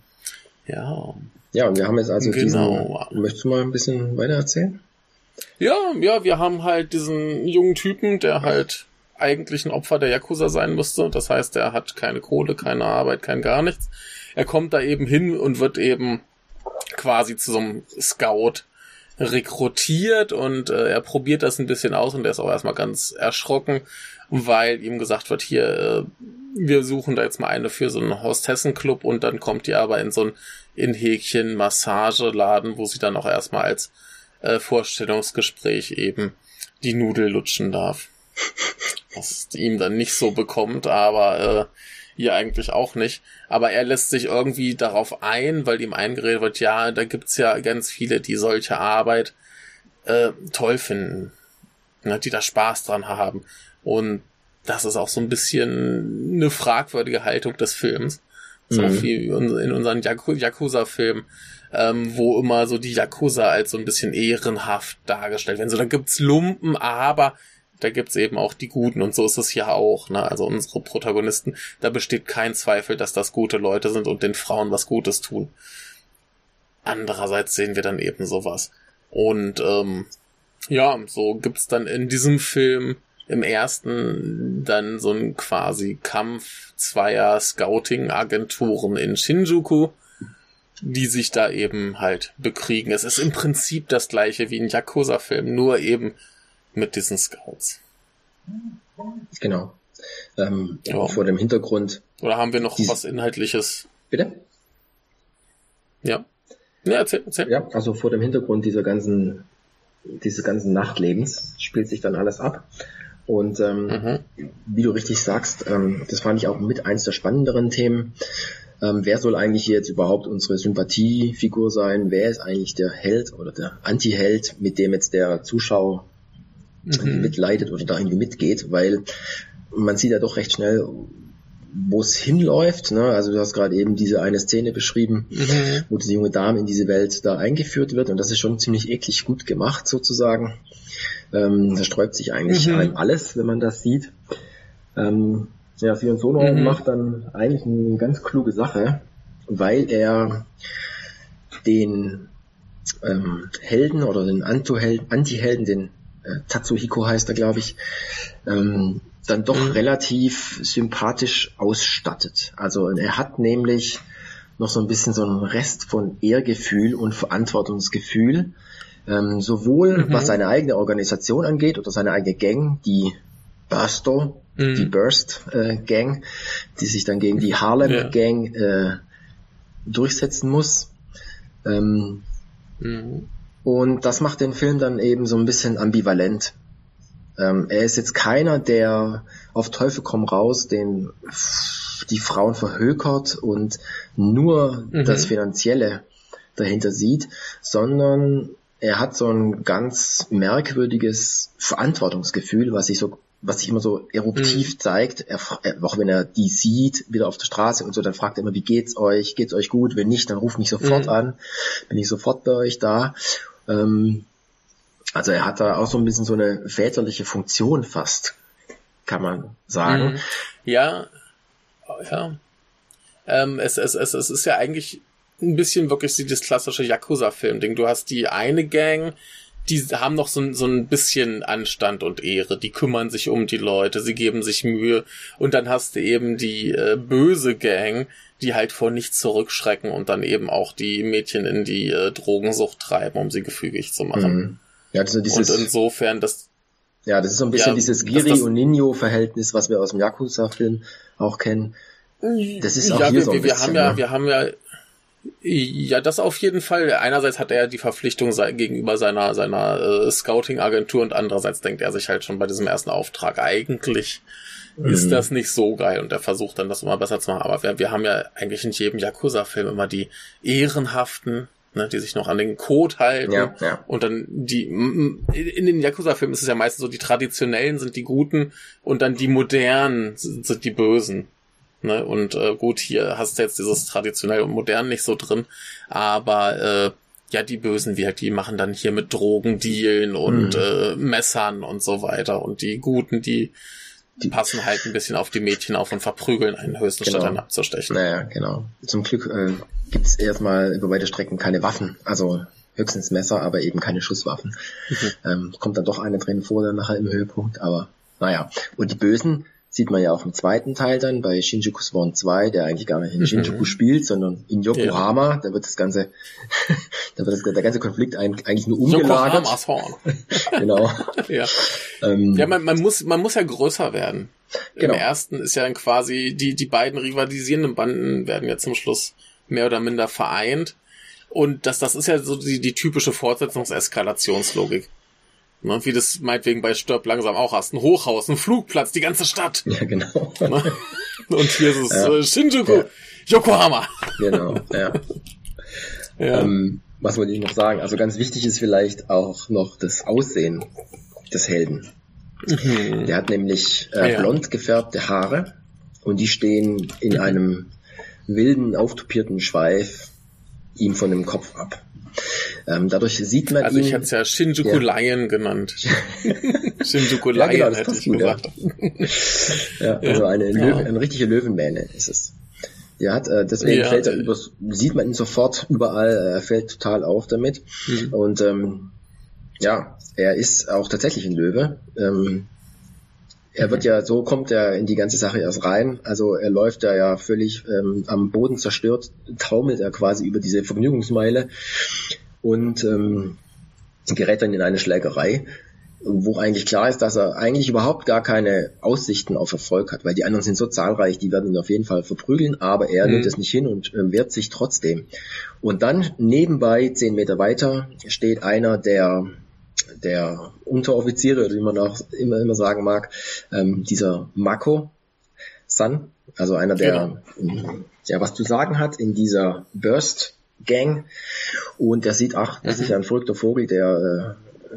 Ja. Ja, und wir haben jetzt also genau. diesen, möchtest du mal ein bisschen weiter erzählen? Ja, ja, wir haben halt diesen jungen Typen, der halt eigentlich ein Opfer der Yakuza sein müsste. Das heißt, er hat keine Kohle, keine Arbeit, kein gar nichts. Er kommt da eben hin und wird eben quasi zu so einem Scout rekrutiert und äh, er probiert das ein bisschen aus und er ist auch erstmal ganz erschrocken, weil ihm gesagt wird, hier, äh, wir suchen da jetzt mal eine für so einen Hostessenclub und dann kommt die aber in so ein in Häkchen Massageladen, wo sie dann auch erstmal als äh, Vorstellungsgespräch eben die Nudel lutschen darf. Was ihm dann nicht so bekommt, aber äh, ihr eigentlich auch nicht. Aber er lässt sich irgendwie darauf ein, weil ihm eingeredet wird, ja, da gibt's ja ganz viele, die solche Arbeit äh, toll finden, ne, die da Spaß dran haben. Und das ist auch so ein bisschen eine fragwürdige Haltung des Films. So mhm. wie in unseren Yakuza-Filmen, ähm, wo immer so die Yakuza als so ein bisschen ehrenhaft dargestellt werden. So, da gibt's Lumpen, aber da gibt's eben auch die Guten und so ist es hier auch. Ne? Also unsere Protagonisten, da besteht kein Zweifel, dass das gute Leute sind und den Frauen was Gutes tun. Andererseits sehen wir dann eben sowas. Und ähm, ja, so gibt's dann in diesem Film im ersten dann so ein quasi Kampf zweier Scouting-Agenturen in Shinjuku, die sich da eben halt bekriegen. Es ist im Prinzip das gleiche wie ein Yakuza-Film, nur eben mit diesen Scouts. Genau. Ähm, ja. Vor dem Hintergrund. Oder haben wir noch was Inhaltliches? Bitte? Ja. Ja, erzähl, erzähl. Ja, also vor dem Hintergrund dieser ganzen, dieses ganzen Nachtlebens spielt sich dann alles ab. Und ähm, mhm. wie du richtig sagst, ähm, das fand ich auch mit eins der spannenderen Themen. Ähm, wer soll eigentlich jetzt überhaupt unsere Sympathiefigur sein? Wer ist eigentlich der Held oder der Anti-Held, mit dem jetzt der Zuschauer mhm. mitleidet oder da irgendwie mitgeht? Weil man sieht ja doch recht schnell, wo es hinläuft. Ne? Also du hast gerade eben diese eine Szene beschrieben, mhm. wo diese junge Dame in diese Welt da eingeführt wird und das ist schon ziemlich eklig gut gemacht sozusagen. Ähm, da sträubt sich eigentlich mhm. einem alles, wenn man das sieht. Ähm, ja, Sion Sono mhm. macht dann eigentlich eine ganz kluge Sache, weil er den ähm, Helden oder den Anti-Helden, den äh, Tatsuhiko heißt er, glaube ich, ähm, dann doch mhm. relativ sympathisch ausstattet. Also er hat nämlich noch so ein bisschen so einen Rest von Ehrgefühl und Verantwortungsgefühl, ähm, sowohl mhm. was seine eigene Organisation angeht oder seine eigene Gang, die Bursto, mhm. die Burst äh, Gang, die sich dann gegen die Harlem ja. Gang äh, durchsetzen muss. Ähm, mhm. Und das macht den Film dann eben so ein bisschen ambivalent. Ähm, er ist jetzt keiner, der auf Teufel komm raus den die Frauen verhökert und nur mhm. das Finanzielle dahinter sieht, sondern er hat so ein ganz merkwürdiges Verantwortungsgefühl, was sich so was sich immer so eruptiv mhm. zeigt, er, auch wenn er die sieht, wieder auf der Straße und so, dann fragt er immer, wie geht's euch? Geht's euch gut? Wenn nicht, dann ruft mich sofort mhm. an, bin ich sofort bei euch da. Ähm, also er hat da auch so ein bisschen so eine väterliche Funktion fast, kann man sagen. Mhm. Ja, ja. Ähm, es, es, es, es ist ja eigentlich ein bisschen wirklich dieses klassische Yakuza-Film-Ding. Du hast die eine Gang, die haben noch so, so ein bisschen Anstand und Ehre, die kümmern sich um die Leute, sie geben sich Mühe und dann hast du eben die äh, böse Gang, die halt vor nichts zurückschrecken und dann eben auch die Mädchen in die äh, Drogensucht treiben, um sie gefügig zu machen. Mhm. Ja, also dieses, und insofern, das ja, das ist so ein bisschen ja, dieses Giri und Nino Verhältnis, was wir aus dem Yakuza-Film auch kennen. Das ist auch ja, hier wir, so ein wir bisschen. Haben ja, ne? Wir haben ja ja, das auf jeden Fall. Einerseits hat er die Verpflichtung gegenüber seiner, seiner äh, Scouting-Agentur und andererseits denkt er sich halt schon bei diesem ersten Auftrag, eigentlich mhm. ist das nicht so geil und er versucht dann das immer besser zu machen. Aber wir, wir haben ja eigentlich in jedem Yakuza-Film immer die ehrenhaften, ne, die sich noch an den Code halten. Ja, ja. Und dann die, in den Yakuza-Filmen ist es ja meistens so, die traditionellen sind die Guten und dann die modernen sind, sind die Bösen. Ne? Und äh, gut, hier hast du jetzt dieses traditionell und modern nicht so drin, aber äh, ja, die Bösen, wie halt, die machen dann hier mit Drogendealen und mhm. äh, Messern und so weiter. Und die Guten, die, die passen halt ein bisschen auf die Mädchen auf und verprügeln einen höchsten genau. statt einen abzustechen. Naja, genau. Zum Glück äh, gibt es erstmal über weite Strecken keine Waffen. Also höchstens Messer, aber eben keine Schusswaffen. Mhm. Ähm, kommt dann doch eine drin vor, dann nachher im Höhepunkt, aber naja. Und die Bösen, Sieht man ja auch im zweiten Teil dann bei Shinjuku Swan 2, der eigentlich gar nicht in Shinjuku mhm. spielt, sondern in Yokohama. Ja. Da wird das ganze, da wird das, der ganze Konflikt eigentlich nur umgelagert. Yokohama's Horn. genau. ja. Ähm, ja, man, man muss, man muss ja größer werden. Genau. Im ersten ist ja dann quasi die, die beiden rivalisierenden Banden werden ja zum Schluss mehr oder minder vereint. Und das, das ist ja so die, die typische Fortsetzungseskalationslogik. Ne, wie das meinetwegen bei Stirb langsam auch hast. Ein Hochhaus, ein Flugplatz, die ganze Stadt. Ja, genau. Ne? Und hier ist es ja. äh, Shinjuku, ja. Yokohama. Genau, ja. ja. Ähm, was wollte ich noch sagen? Also ganz wichtig ist vielleicht auch noch das Aussehen des Helden. Mhm. Der hat nämlich äh, blond gefärbte Haare und die stehen in mhm. einem wilden, auftupierten Schweif ihm von dem Kopf ab. Ähm, dadurch sieht man also ihn. Also ich hatte es ja Shinjuku ja. Lion genannt. Shinjuku Lion ja, genau, hätte ich gut, gesagt. Ja. ja. also eine, Löwe, eine richtige Löwenmähne ist es. Ja, hat, äh, deswegen fällt er über, sieht man ihn sofort überall, äh, er fällt total auf damit. Mhm. Und ähm, ja, er ist auch tatsächlich ein Löwe. Ähm, er wird ja, so kommt er in die ganze Sache erst rein. Also er läuft da ja völlig ähm, am Boden zerstört, taumelt er quasi über diese Vergnügungsmeile und ähm, gerät dann in eine Schlägerei, wo eigentlich klar ist, dass er eigentlich überhaupt gar keine Aussichten auf Erfolg hat, weil die anderen sind so zahlreich, die werden ihn auf jeden Fall verprügeln, aber er mhm. nimmt es nicht hin und äh, wehrt sich trotzdem. Und dann nebenbei, zehn Meter weiter, steht einer der der Unteroffiziere, oder wie man auch immer, immer sagen mag, ähm, dieser Mako San, also einer, der, genau. der was zu sagen hat in dieser Burst Gang. Und der sieht, ach, das mhm. ist ja ein verrückter Vogel, der, äh,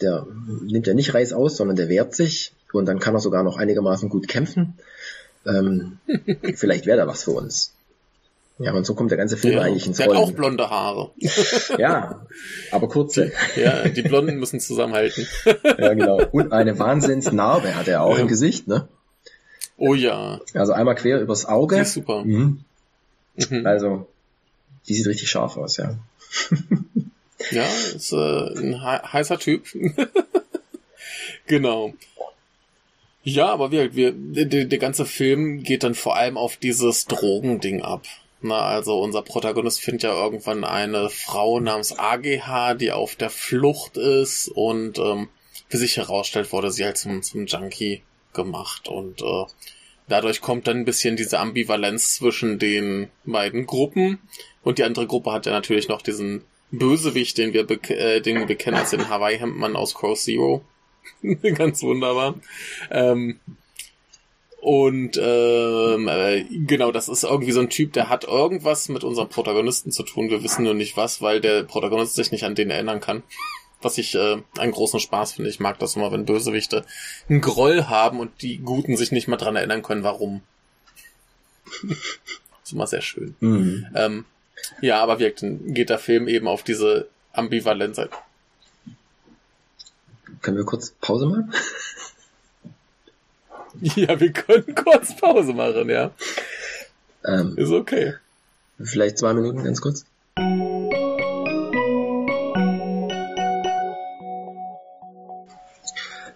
der nimmt ja nicht Reis aus, sondern der wehrt sich. Und dann kann er sogar noch einigermaßen gut kämpfen. Ähm, vielleicht wäre da was für uns. Ja, und so kommt der ganze Film ja, eigentlich ins Rollen. Der hat auch blonde Haare. ja, aber kurze. Ja, die Blonden müssen zusammenhalten. ja, genau. Und eine Wahnsinnsnarbe hat er auch ja. im Gesicht, ne? Oh ja. Also einmal quer übers Auge. Die ist super. Mhm. Mhm. Also, die sieht richtig scharf aus, ja. ja, ist äh, ein heißer Typ. genau. Ja, aber wir, wir, der, der ganze Film geht dann vor allem auf dieses Drogending ab. Na, also unser Protagonist findet ja irgendwann eine Frau namens AGH, die auf der Flucht ist und ähm, für sich herausstellt, wurde sie halt zum, zum Junkie gemacht und äh, dadurch kommt dann ein bisschen diese Ambivalenz zwischen den beiden Gruppen und die andere Gruppe hat ja natürlich noch diesen Bösewicht, den wir, äh, den wir kennen als den Hawaii-Hemdmann aus Crow Zero. Ganz wunderbar. Ähm, Und ähm, äh, genau, das ist irgendwie so ein Typ, der hat irgendwas mit unserem Protagonisten zu tun. Wir wissen nur nicht was, weil der Protagonist sich nicht an den erinnern kann. Was ich äh, einen großen Spaß finde. Ich mag das immer, wenn Bösewichte einen Groll haben und die Guten sich nicht mal dran erinnern können, warum. ist immer sehr schön. Mhm. Ähm, ja, aber wirkt, geht der Film eben auf diese Ambivalenz. Können wir kurz Pause machen? Ja, wir können kurz Pause machen, ja. Ähm, Ist okay. Vielleicht zwei Minuten ganz kurz.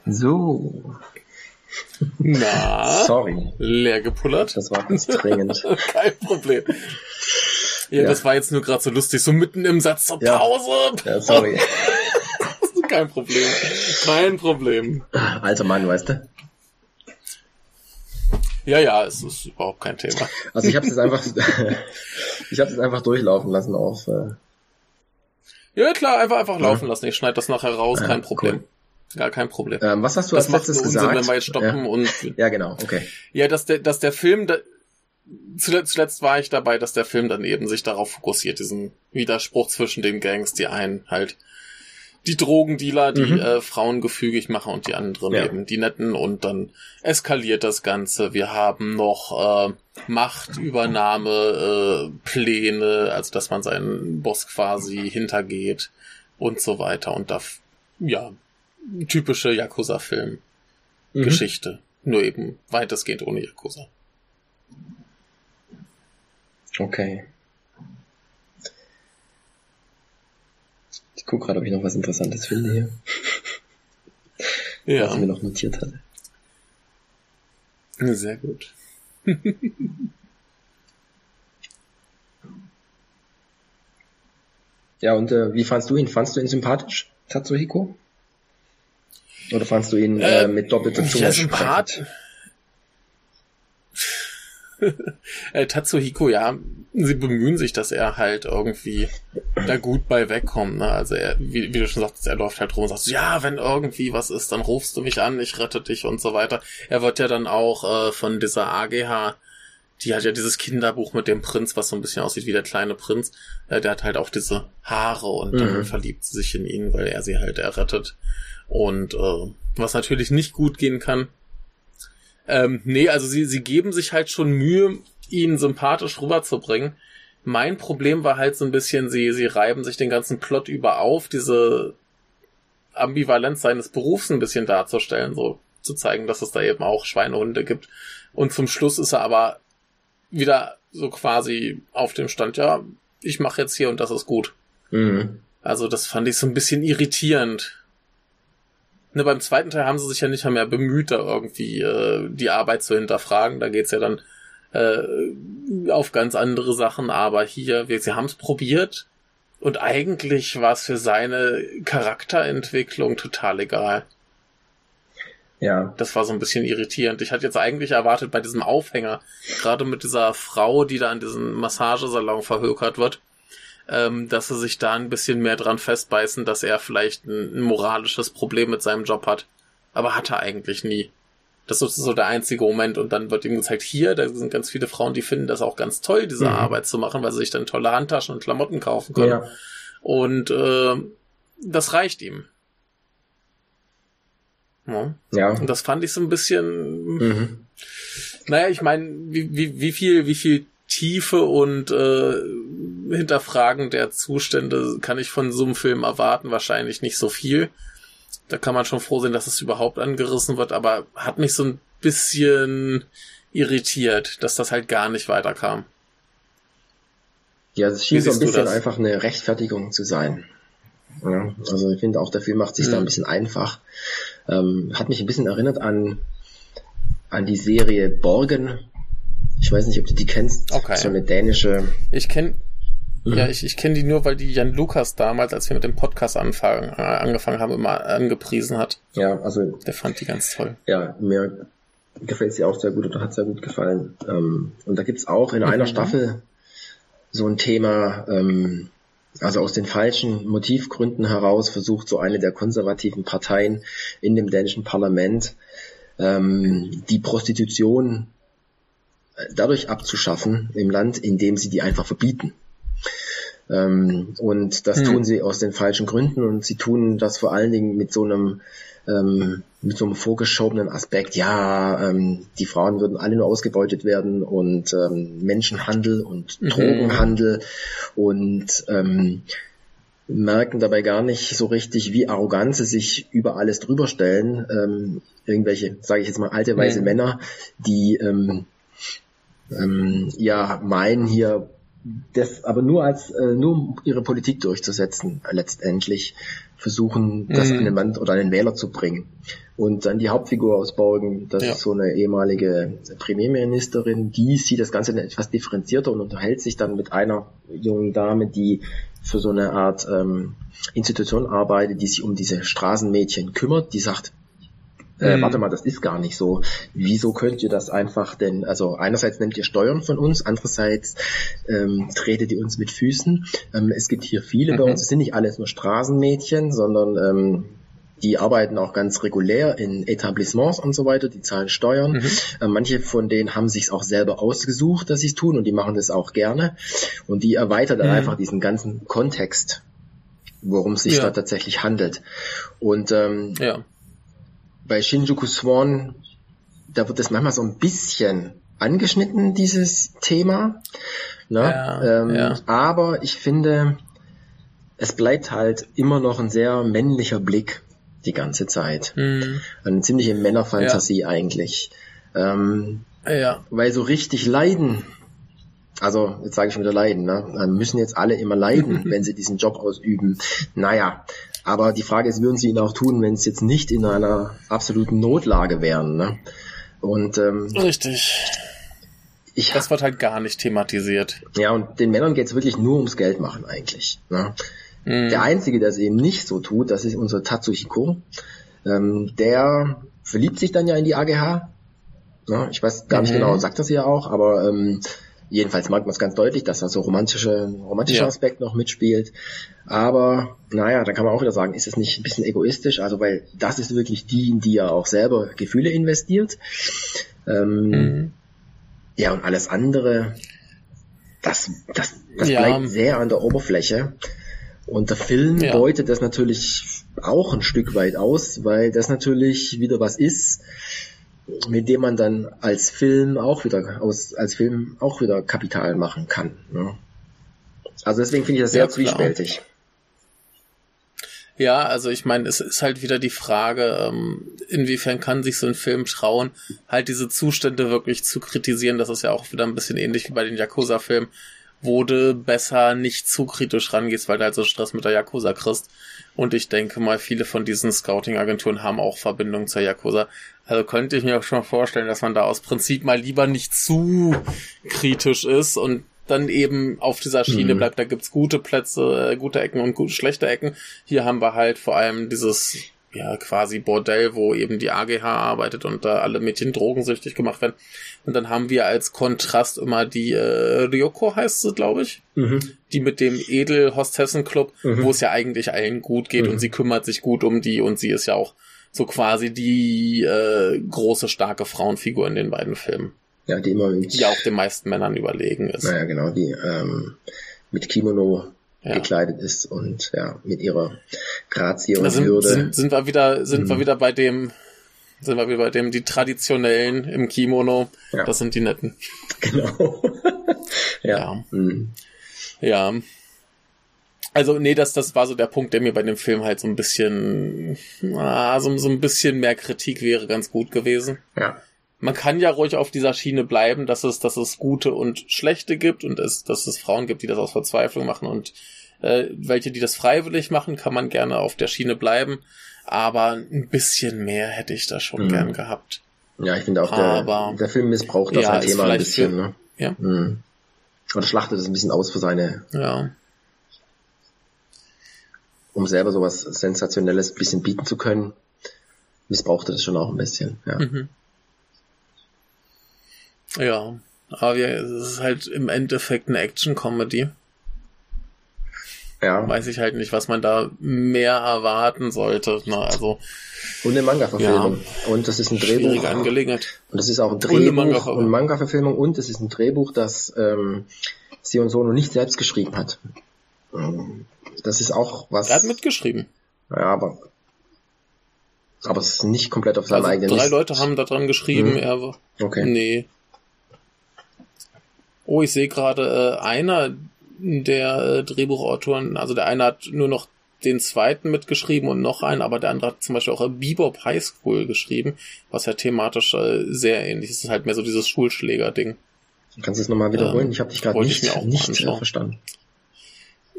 So. Na. Sorry. Leer gepullert. Das war ganz dringend. Kein Problem. Ja, ja, das war jetzt nur gerade so lustig, so mitten im Satz zur Pause. Ja, ja sorry. Kein Problem. Kein Problem. Alter Mann, weißt du? Ja, ja, es ist überhaupt kein Thema. Also ich habe es einfach, ich habe es einfach durchlaufen lassen auf. Äh ja klar, einfach einfach ja. laufen lassen. Ich schneide das nachher raus, ja, kein Problem. Cool. Gar kein Problem. Ähm, was hast du das als letztes gesagt? Unsinn, wenn wir jetzt stoppen ja. und ja genau, okay. Ja, dass der, dass der Film, da, zuletzt, zuletzt war ich dabei, dass der Film dann eben sich darauf fokussiert, diesen Widerspruch zwischen den Gangs, die einen halt die Drogendealer, die mhm. äh, Frauen gefügig machen und die anderen ja. eben die netten und dann eskaliert das Ganze. Wir haben noch äh, Machtübernahme, äh, Pläne, also dass man seinen Boss quasi hintergeht und so weiter und da ja typische Yakuza-Film-Geschichte, mhm. nur eben weitestgehend ohne Yakuza. Okay. Ich gucke gerade, ob ich noch was Interessantes finde hier. Ja. Was ich mir noch notiert hatte. Sehr gut. ja, und äh, wie fandst du ihn? Fandst du ihn sympathisch, Tatsuhiko? Oder fandst du ihn äh, äh mit doppelter Zunge ja, sympath äh, Tatsuhiko, ja, sie bemühen sich, dass er halt irgendwie da gut bei wegkommt. Ne? Also er, wie, wie du schon sagst, er läuft halt rum und sagt, ja, wenn irgendwie was ist, dann rufst du mich an, ich rette dich und so weiter. Er wird ja dann auch äh, von dieser AGH, die hat ja dieses Kinderbuch mit dem Prinz, was so ein bisschen aussieht wie der kleine Prinz. Äh, der hat halt auch diese Haare und mhm. dann verliebt sie sich in ihn, weil er sie halt errettet. Und äh, was natürlich nicht gut gehen kann, ähm, nee, also sie, sie geben sich halt schon Mühe, ihn sympathisch rüberzubringen. Mein Problem war halt so ein bisschen, sie, sie reiben sich den ganzen Plot über auf, diese Ambivalenz seines Berufs ein bisschen darzustellen, so zu zeigen, dass es da eben auch Schweinehunde gibt. Und zum Schluss ist er aber wieder so quasi auf dem Stand, ja, ich mache jetzt hier und das ist gut. Mhm. Also das fand ich so ein bisschen irritierend. Ne, beim zweiten Teil haben sie sich ja nicht mehr bemüht, da irgendwie äh, die Arbeit zu hinterfragen. Da geht's ja dann äh, auf ganz andere Sachen. Aber hier, wir, sie haben es probiert und eigentlich war es für seine Charakterentwicklung total egal. Ja. Das war so ein bisschen irritierend. Ich hatte jetzt eigentlich erwartet, bei diesem Aufhänger, gerade mit dieser Frau, die da an diesem Massagesalon verhökert wird, ähm, dass sie sich da ein bisschen mehr dran festbeißen, dass er vielleicht ein, ein moralisches Problem mit seinem Job hat. Aber hat er eigentlich nie. Das ist so der einzige Moment und dann wird ihm gezeigt, hier, da sind ganz viele Frauen, die finden das auch ganz toll, diese mhm. Arbeit zu machen, weil sie sich dann tolle Handtaschen und Klamotten kaufen können. Ja. Und äh, das reicht ihm. Ja. ja. Und das fand ich so ein bisschen. Mhm. Naja, ich meine, wie, wie, wie viel, wie viel Tiefe und äh, Hinterfragen der Zustände kann ich von so einem Film erwarten, wahrscheinlich nicht so viel. Da kann man schon froh sein, dass es überhaupt angerissen wird, aber hat mich so ein bisschen irritiert, dass das halt gar nicht weiterkam. Ja, es schien so ein bisschen einfach eine Rechtfertigung zu sein. Ja, also ich finde auch, der Film macht sich hm. da ein bisschen einfach. Ähm, hat mich ein bisschen erinnert an, an die Serie Borgen. Ich weiß nicht, ob du die kennst. Okay. So eine dänische. Ich kenne Mhm. Ja, ich, ich kenne die nur, weil die Jan Lukas damals, als wir mit dem Podcast anfangen, äh, angefangen haben, immer angepriesen hat. Ja, also. Der fand die ganz toll. Ja, mir gefällt sie auch sehr gut oder hat sehr gut gefallen. Ähm, und da gibt's auch in mhm. einer Staffel so ein Thema, ähm, also aus den falschen Motivgründen heraus versucht so eine der konservativen Parteien in dem dänischen Parlament ähm, die Prostitution dadurch abzuschaffen im Land, indem sie die einfach verbieten. Ähm, und das hm. tun sie aus den falschen Gründen und sie tun das vor allen Dingen mit so einem ähm, mit so einem vorgeschobenen Aspekt, ja, ähm, die Frauen würden alle nur ausgebeutet werden und ähm, Menschenhandel und mhm. Drogenhandel und ähm, merken dabei gar nicht so richtig, wie arrogant sie sich über alles drüber stellen. Ähm, irgendwelche, sage ich jetzt mal, alte weiße mhm. Männer, die ähm, ähm, ja meinen hier das aber nur als äh, nur um ihre Politik durchzusetzen letztendlich versuchen das mhm. an den Mann oder an den Wähler zu bringen und dann die Hauptfigur aus Borgen das ja. ist so eine ehemalige Premierministerin die sieht das Ganze etwas differenzierter und unterhält sich dann mit einer jungen Dame die für so eine Art ähm, Institution arbeitet die sich um diese Straßenmädchen kümmert die sagt äh, mhm. warte mal, das ist gar nicht so. Wieso könnt ihr das einfach denn, also einerseits nehmt ihr Steuern von uns, andererseits ähm, tretet ihr uns mit Füßen. Ähm, es gibt hier viele mhm. bei uns, es sind nicht alles nur Straßenmädchen, sondern ähm, die arbeiten auch ganz regulär in Etablissements und so weiter, die zahlen Steuern. Mhm. Äh, manche von denen haben sich auch selber ausgesucht, dass sie es tun und die machen das auch gerne. Und die erweitern dann mhm. einfach diesen ganzen Kontext, worum es sich ja. da tatsächlich handelt. Und ähm, ja bei Shinjuku Swan, da wird das manchmal so ein bisschen angeschnitten, dieses Thema. Ne? Ja, ähm, ja. Aber ich finde, es bleibt halt immer noch ein sehr männlicher Blick die ganze Zeit. Mhm. Eine ziemliche Männerfantasie ja. eigentlich. Ähm, ja. Weil so richtig leiden, also jetzt sage ich schon wieder leiden, ne? müssen jetzt alle immer leiden, wenn sie diesen Job ausüben. Naja, aber die Frage ist, würden sie ihn auch tun, wenn es jetzt nicht in einer absoluten Notlage wären? Ne? Und ähm, richtig. Ich das wird halt gar nicht thematisiert. Ja, und den Männern geht es wirklich nur ums Geld machen eigentlich. Ne? Mm. Der Einzige, der es eben nicht so tut, das ist unser Tatsuhiko. Ähm, der verliebt sich dann ja in die AGH. Ne? Ich weiß gar nicht mhm. genau, sagt das ja auch, aber ähm, Jedenfalls merkt man es ganz deutlich, dass da so romantische, romantischer ja. Aspekt noch mitspielt. Aber naja, dann kann man auch wieder sagen, ist es nicht ein bisschen egoistisch? Also weil das ist wirklich die, in die er auch selber Gefühle investiert. Ähm, mhm. Ja, und alles andere, das, das, das ja. bleibt sehr an der Oberfläche. Und der Film ja. beutet das natürlich auch ein Stück weit aus, weil das natürlich wieder was ist, mit dem man dann als Film auch wieder aus als Film auch wieder Kapital machen kann. Ne? Also deswegen finde ich das sehr ja, zwiespältig. Ja, also ich meine, es ist halt wieder die Frage, ähm, inwiefern kann sich so ein Film trauen, halt diese Zustände wirklich zu kritisieren. Das ist ja auch wieder ein bisschen ähnlich wie bei den Yakuza-Filmen, wo du besser nicht zu kritisch rangehst, weil du halt so Stress mit der Yakuza kriegst. Und ich denke mal, viele von diesen Scouting-Agenturen haben auch Verbindungen zur Yakuza. Also könnte ich mir auch schon vorstellen, dass man da aus Prinzip mal lieber nicht zu kritisch ist und dann eben auf dieser Schiene mhm. bleibt. Da gibt's gute Plätze, äh, gute Ecken und gute, schlechte Ecken. Hier haben wir halt vor allem dieses ja quasi Bordell, wo eben die AGH arbeitet und da alle Mädchen drogensüchtig gemacht werden. Und dann haben wir als Kontrast immer die äh, Ryoko heißt sie, glaube ich, mhm. die mit dem Edel Hostessen Club, mhm. wo es ja eigentlich allen gut geht und mhm. sie kümmert sich gut um die und sie ist ja auch so quasi die äh, große, starke Frauenfigur in den beiden Filmen. Ja, die immer mit, die auch den meisten Männern überlegen ist. Naja, genau, die ähm, mit Kimono ja. gekleidet ist und ja, mit ihrer Grazie und sind, Würde. Sind, sind wir wieder, sind mhm. wir wieder bei dem, sind wir wieder bei dem, die traditionellen im Kimono, ja. das sind die netten. Genau. ja. Ja. Mhm. ja. Also, nee, das, das war so der Punkt, der mir bei dem Film halt so ein bisschen, ah, so, so ein bisschen mehr Kritik wäre ganz gut gewesen. Ja. Man kann ja ruhig auf dieser Schiene bleiben, dass es, dass es gute und schlechte gibt und es, dass es Frauen gibt, die das aus Verzweiflung machen und äh, welche, die das freiwillig machen, kann man gerne auf der Schiene bleiben. Aber ein bisschen mehr hätte ich da schon mhm. gern gehabt. Ja, ich finde auch, der, der Film missbraucht das ja, halt Thema ein bisschen. Für, ne? Ja. Mhm. Oder schlachtet es ein bisschen aus für seine ja um selber sowas Sensationelles ein bisschen bieten zu können, missbrauchte das schon auch ein bisschen, ja. Mhm. Ja, aber es ist halt im Endeffekt eine Action-Comedy. ja. weiß ich halt nicht, was man da mehr erwarten sollte. Na, also und eine Manga-Verfilmung. Ja, und das ist ein Drehbuch. Angelegenheit. Und das ist auch ein Drehbuch und, Manga-Verfilmung und es ist ein Drehbuch, das ähm, Sion Sono nicht selbst geschrieben hat. Das ist auch was. Er hat mitgeschrieben. Ja, aber aber es ist nicht komplett auf seinem also eigenen. Drei Leute haben da dran geschrieben. Mhm. Er okay. Nee. Oh, ich sehe gerade äh, einer der äh, Drehbuchautoren, also der eine hat nur noch den zweiten mitgeschrieben und noch einen, aber der andere hat zum Beispiel auch Bebop High School geschrieben, was ja thematisch äh, sehr ähnlich ist. Es ist halt mehr so dieses Schulschläger-Ding. Kannst du es nochmal wiederholen? Ähm, ich habe dich gerade nicht, nicht äh, verstanden.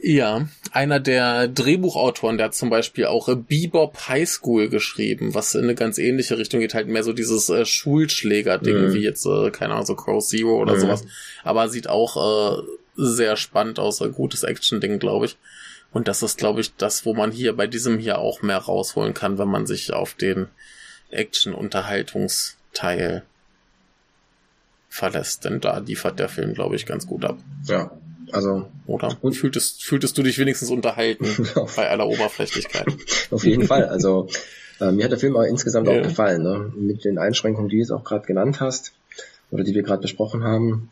Ja, einer der Drehbuchautoren, der hat zum Beispiel auch äh, Bebop High School geschrieben, was in eine ganz ähnliche Richtung geht, halt mehr so dieses äh, Schulschläger-Ding, mhm. wie jetzt, äh, keine Ahnung, so Crow Zero oder mhm. sowas. Aber sieht auch äh, sehr spannend aus, ein gutes Action-Ding, glaube ich. Und das ist, glaube ich, das, wo man hier bei diesem hier auch mehr rausholen kann, wenn man sich auf den Action-Unterhaltungsteil verlässt. Denn da liefert der Film, glaube ich, ganz gut ab. Ja, also. Oder? Und fühltest, fühltest du dich wenigstens unterhalten bei aller Oberflächlichkeit? Auf jeden Fall. Also, äh, mir hat der Film aber insgesamt ja. auch gefallen, ne? Mit den Einschränkungen, die du jetzt auch gerade genannt hast, oder die wir gerade besprochen haben.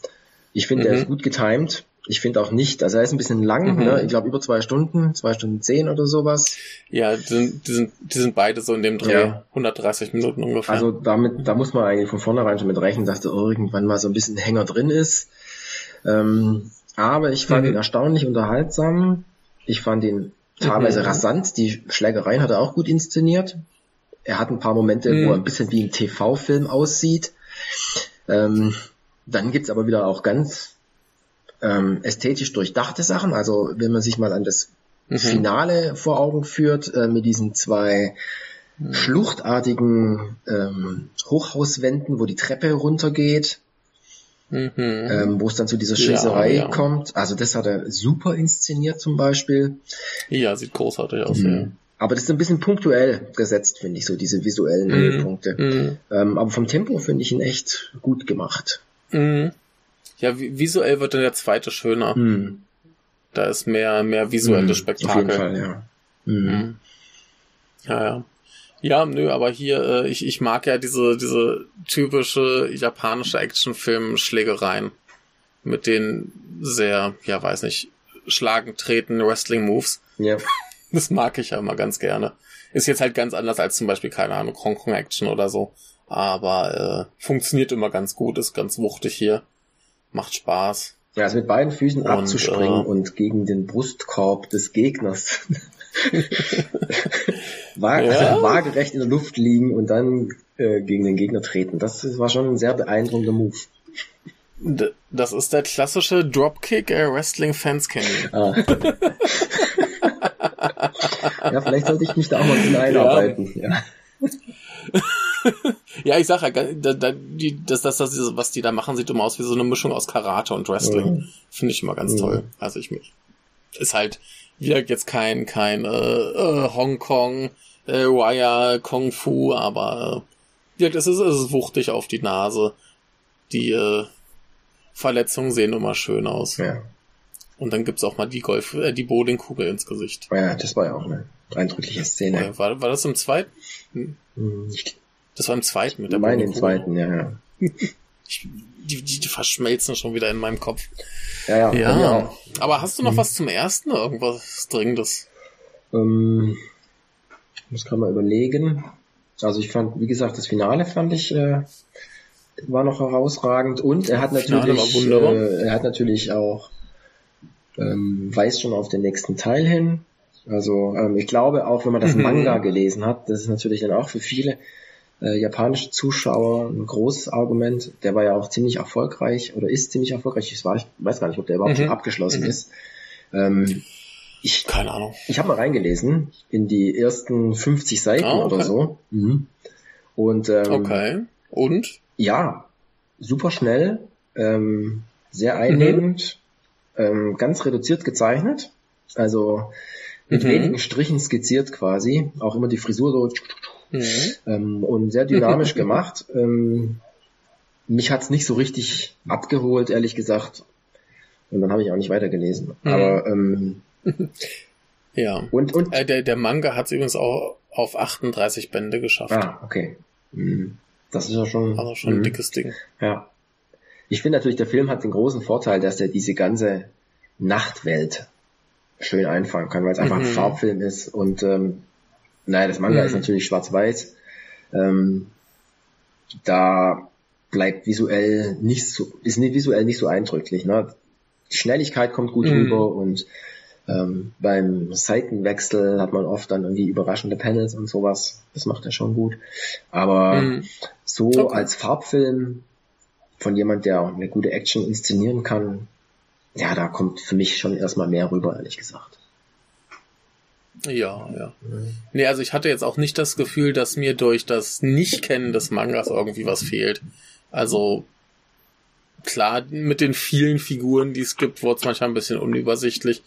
Ich finde, mhm. der ist gut getimed. Ich finde auch nicht, also er ist ein bisschen lang, mhm. ne? ich glaube über zwei Stunden, zwei Stunden zehn oder sowas. Ja, die sind, die sind, die sind beide so in dem Dreh, ja. 130 Minuten ungefähr. Also damit, da muss man eigentlich von vornherein schon mit rechnen, dass da irgendwann mal so ein bisschen Hänger drin ist. Ähm, aber ich fand mhm. ihn erstaunlich unterhaltsam. Ich fand ihn teilweise mhm. rasant. Die Schlägereien hat er auch gut inszeniert. Er hat ein paar Momente, wo er ein bisschen wie ein TV-Film aussieht. Ähm, dann gibt's aber wieder auch ganz ähm, ästhetisch durchdachte Sachen. Also wenn man sich mal an das mhm. Finale vor Augen führt, äh, mit diesen zwei mhm. schluchtartigen ähm, Hochhauswänden, wo die Treppe runtergeht, mhm. ähm, wo es dann zu dieser Schießerei ja, ja. kommt. Also das hat er super inszeniert zum Beispiel. Ja, sieht großartig aus. Mhm. Ja. Aber das ist ein bisschen punktuell gesetzt, finde ich, so diese visuellen mhm. Höhepunkte. Mhm. Ähm, aber vom Tempo finde ich ihn echt gut gemacht. Mhm. Ja, visuell wird dann der zweite schöner. Mhm. Da ist mehr, mehr visuelles mhm, Spektakel. Auf jeden Fall, ja. Mhm. mhm. Ja, ja. Ja, nö, aber hier, äh, ich, ich mag ja diese, diese typische japanische Actionfilm-Schlägereien. Mit den sehr, ja, weiß nicht, schlagend treten Wrestling-Moves. Ja. Das mag ich ja immer ganz gerne. Ist jetzt halt ganz anders als zum Beispiel, keine Ahnung, Hong Kong Action oder so. Aber äh, funktioniert immer ganz gut, ist ganz wuchtig hier. Macht Spaß. Ja, also mit beiden Füßen und, abzuspringen äh, und gegen den Brustkorb des Gegners Waag, ja? waagerecht in der Luft liegen und dann äh, gegen den Gegner treten. Das war schon ein sehr beeindruckender Move. Das ist der klassische Dropkick äh, Wrestling-Fans kennen. Ah. ja, vielleicht sollte ich mich da auch mal einarbeiten. Ja. ja. ja, ich sag ja, da, da, die, das, das, das, was die da machen, sieht immer aus wie so eine Mischung aus Karate und Wrestling. Mhm. Finde ich immer ganz mhm. toll. Also ich mich. Ist halt wirkt jetzt kein, kein äh, äh, Hongkong, äh, Wire, Kung Fu, aber äh, wirkt, es ist, es ist wuchtig auf die Nase. Die äh, Verletzungen sehen immer schön aus. Ja. Und dann gibt's auch mal die Golf, äh, die Bowlingkugel ins Gesicht. Ja, das war ja auch eine eindrückliche Szene. War, war das im zweiten? Hm. Das war im zweiten mit der Meine im zweiten, ja, ja. Ich, die, die, verschmelzen schon wieder in meinem Kopf. Ja, ja. ja. Aber hast du noch mhm. was zum ersten? Irgendwas Dringendes? Ähm, ich muss gerade mal überlegen. Also ich fand, wie gesagt, das Finale fand ich äh, war noch herausragend und er hat natürlich, äh, er hat natürlich auch ähm, weiß schon auf den nächsten Teil hin. Also ähm, ich glaube auch, wenn man das mhm. Manga gelesen hat, das ist natürlich dann auch für viele äh, japanische Zuschauer ein großes Argument. Der war ja auch ziemlich erfolgreich oder ist ziemlich erfolgreich. Ich, war, ich weiß gar nicht, ob der überhaupt mhm. schon abgeschlossen mhm. ist. Ähm, ich, Keine Ahnung. Ich habe mal reingelesen in die ersten 50 Seiten ah, okay. oder so. Mhm. Und ähm, okay. Und? Ja, super schnell, ähm, sehr einnehmend, mhm. ähm, ganz reduziert gezeichnet. Also mit mhm. wenigen Strichen skizziert quasi. Auch immer die Frisur so mhm. ähm, und sehr dynamisch gemacht. Ähm, mich hat's nicht so richtig abgeholt, ehrlich gesagt. Und dann habe ich auch nicht weitergelesen. Mhm. Aber ähm, ja. Und, und? Äh, der, der Manga hat es übrigens auch auf 38 Bände geschafft. Ah, okay. Mhm. Das ist ja schon. Also schon ein mhm. dickes Ding. Ja. Ich finde natürlich, der Film hat den großen Vorteil, dass er diese ganze Nachtwelt schön einfangen kann, weil es einfach Mhm. ein Farbfilm ist und ähm, naja, das Manga Mhm. ist natürlich schwarz-weiß. Ähm, da bleibt visuell nicht so, ist nicht visuell nicht so eindrücklich. Ne? Die Schnelligkeit kommt gut Mhm. rüber und ähm, beim Seitenwechsel hat man oft dann irgendwie überraschende Panels und sowas. Das macht er schon gut. Aber Mhm. so Okay. als Farbfilm von jemand, der eine gute Action inszenieren kann, ja, da kommt für mich schon erstmal mehr rüber, ehrlich gesagt. Ja, ja. Nee, also ich hatte jetzt auch nicht das Gefühl, dass mir durch das Nicht-Kennen des Mangas irgendwie was fehlt. Also klar, mit den vielen Figuren, die es gibt, wurde es manchmal ein bisschen unübersichtlich,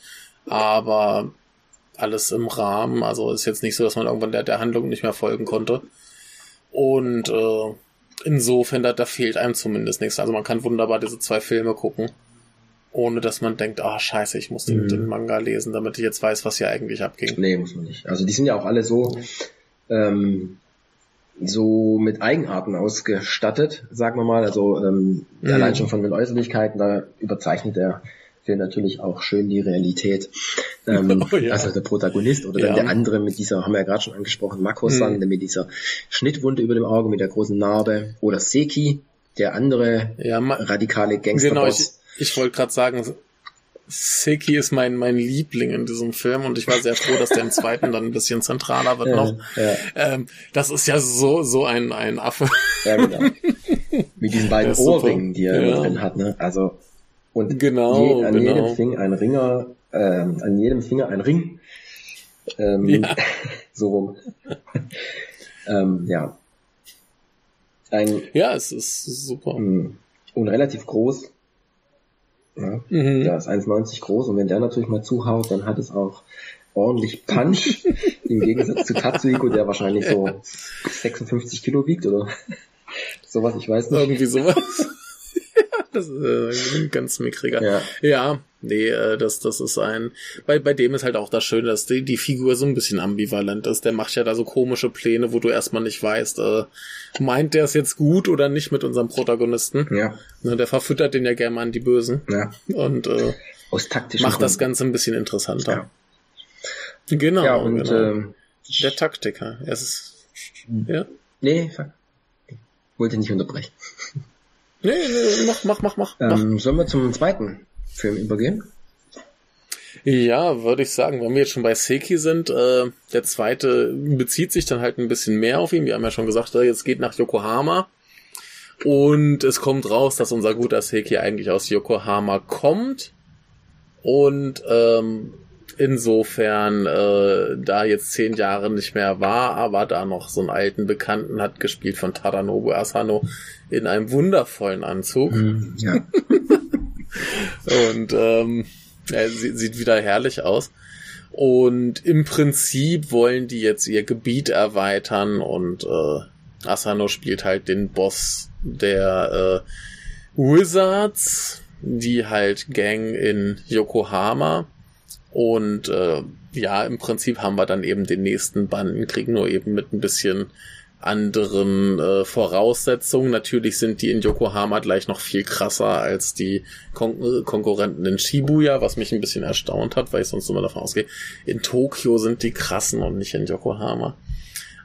aber alles im Rahmen. Also ist jetzt nicht so, dass man irgendwann der, der Handlung nicht mehr folgen konnte. Und äh, insofern, da, da fehlt einem zumindest nichts. Also man kann wunderbar diese zwei Filme gucken, ohne dass man denkt, ah scheiße, ich muss den, Mhm. den Manga lesen, damit ich jetzt weiß, was hier eigentlich abging. Nee, muss man nicht. Also die sind ja auch alle so, ähm, so mit Eigenarten ausgestattet, sagen wir mal. Also ähm, Mhm. allein schon von den Äußerlichkeiten, da überzeichnet der Film natürlich auch schön die Realität. Ähm, Oh ja. Also der Protagonist oder dann Ja. der andere mit dieser, haben wir ja gerade schon angesprochen, Mako-san, Mhm. der mit dieser Schnittwunde über dem Auge, mit der großen Narbe. Oder Seki, der andere Ja, radikale genau, ich, Gangsterboss. Ich wollte gerade sagen, Seki ist mein, mein Liebling in diesem Film und ich war sehr froh, dass der im zweiten dann ein bisschen zentraler wird noch. ja, Ähm, das ist ja so, so ein, ein Affe. ja, genau. Mit diesen beiden. Ohrringen, die er Ja. immer drin hat. Ne? Also und Genau, je, an genau. jedem Finger ein Ringer, ähm, an jedem Finger ein Ring. Ähm, Ja. So rum. ähm, ja. Ein Ja, es ist super. mh, und relativ groß. Ja, Mhm. der ist 1,90 groß und wenn der natürlich mal zuhaut, dann hat es auch ordentlich Punch. Im Gegensatz zu Tatsuhiko, der wahrscheinlich so 56 Kilo wiegt oder sowas, ich weiß nicht. Irgendwie sowas. das ist äh, ein ganz mickriger. Ja. Ja, nee, äh, das, das ist ein. Bei, bei dem ist halt auch das Schöne, dass die, die Figur so ein bisschen ambivalent ist. Der macht ja da so komische Pläne, wo du erstmal nicht weißt, äh, meint der es jetzt gut oder nicht mit unserem Protagonisten. Ja, Ne, Der verfüttert den ja gerne mal an die Bösen ja. und äh, Aus taktischen macht das Gründen. Ganze ein bisschen interessanter. Ja. Genau, Ja, und genau. ähm, der Taktiker. Es ist, ja. nee, wollte nicht unterbrechen. Nee, nee, mach, mach, mach, mach. mach. Ähm, sollen wir zum zweiten Film übergehen? Ja, würde ich sagen, wenn wir jetzt schon bei Seki sind, äh, der zweite bezieht sich dann halt ein bisschen mehr auf ihn. Wir haben ja schon gesagt, äh, jetzt geht nach Yokohama. Und es kommt raus, dass unser guter Seki eigentlich aus Yokohama kommt. Und ähm, insofern äh, da jetzt zehn Jahre nicht mehr war, aber da noch so einen alten Bekannten hat, gespielt von Tadanobu Asano, in einem wundervollen Anzug. Ja. Und ähm, er sie- sieht wieder herrlich aus. Und im Prinzip wollen die jetzt ihr Gebiet erweitern und äh, Asano spielt halt den Boss der äh, Wizards, die halt Gang in Yokohama. Und äh, ja, im Prinzip haben wir dann eben den nächsten Bandenkrieg, nur eben mit ein bisschen anderen äh, Voraussetzungen. Natürlich sind die in Yokohama gleich noch viel krasser als die Kon äh, Konkurrenten in Shibuya, was mich ein bisschen erstaunt hat, weil ich sonst immer davon ausgehe, in Tokio sind die krassen und nicht in Yokohama.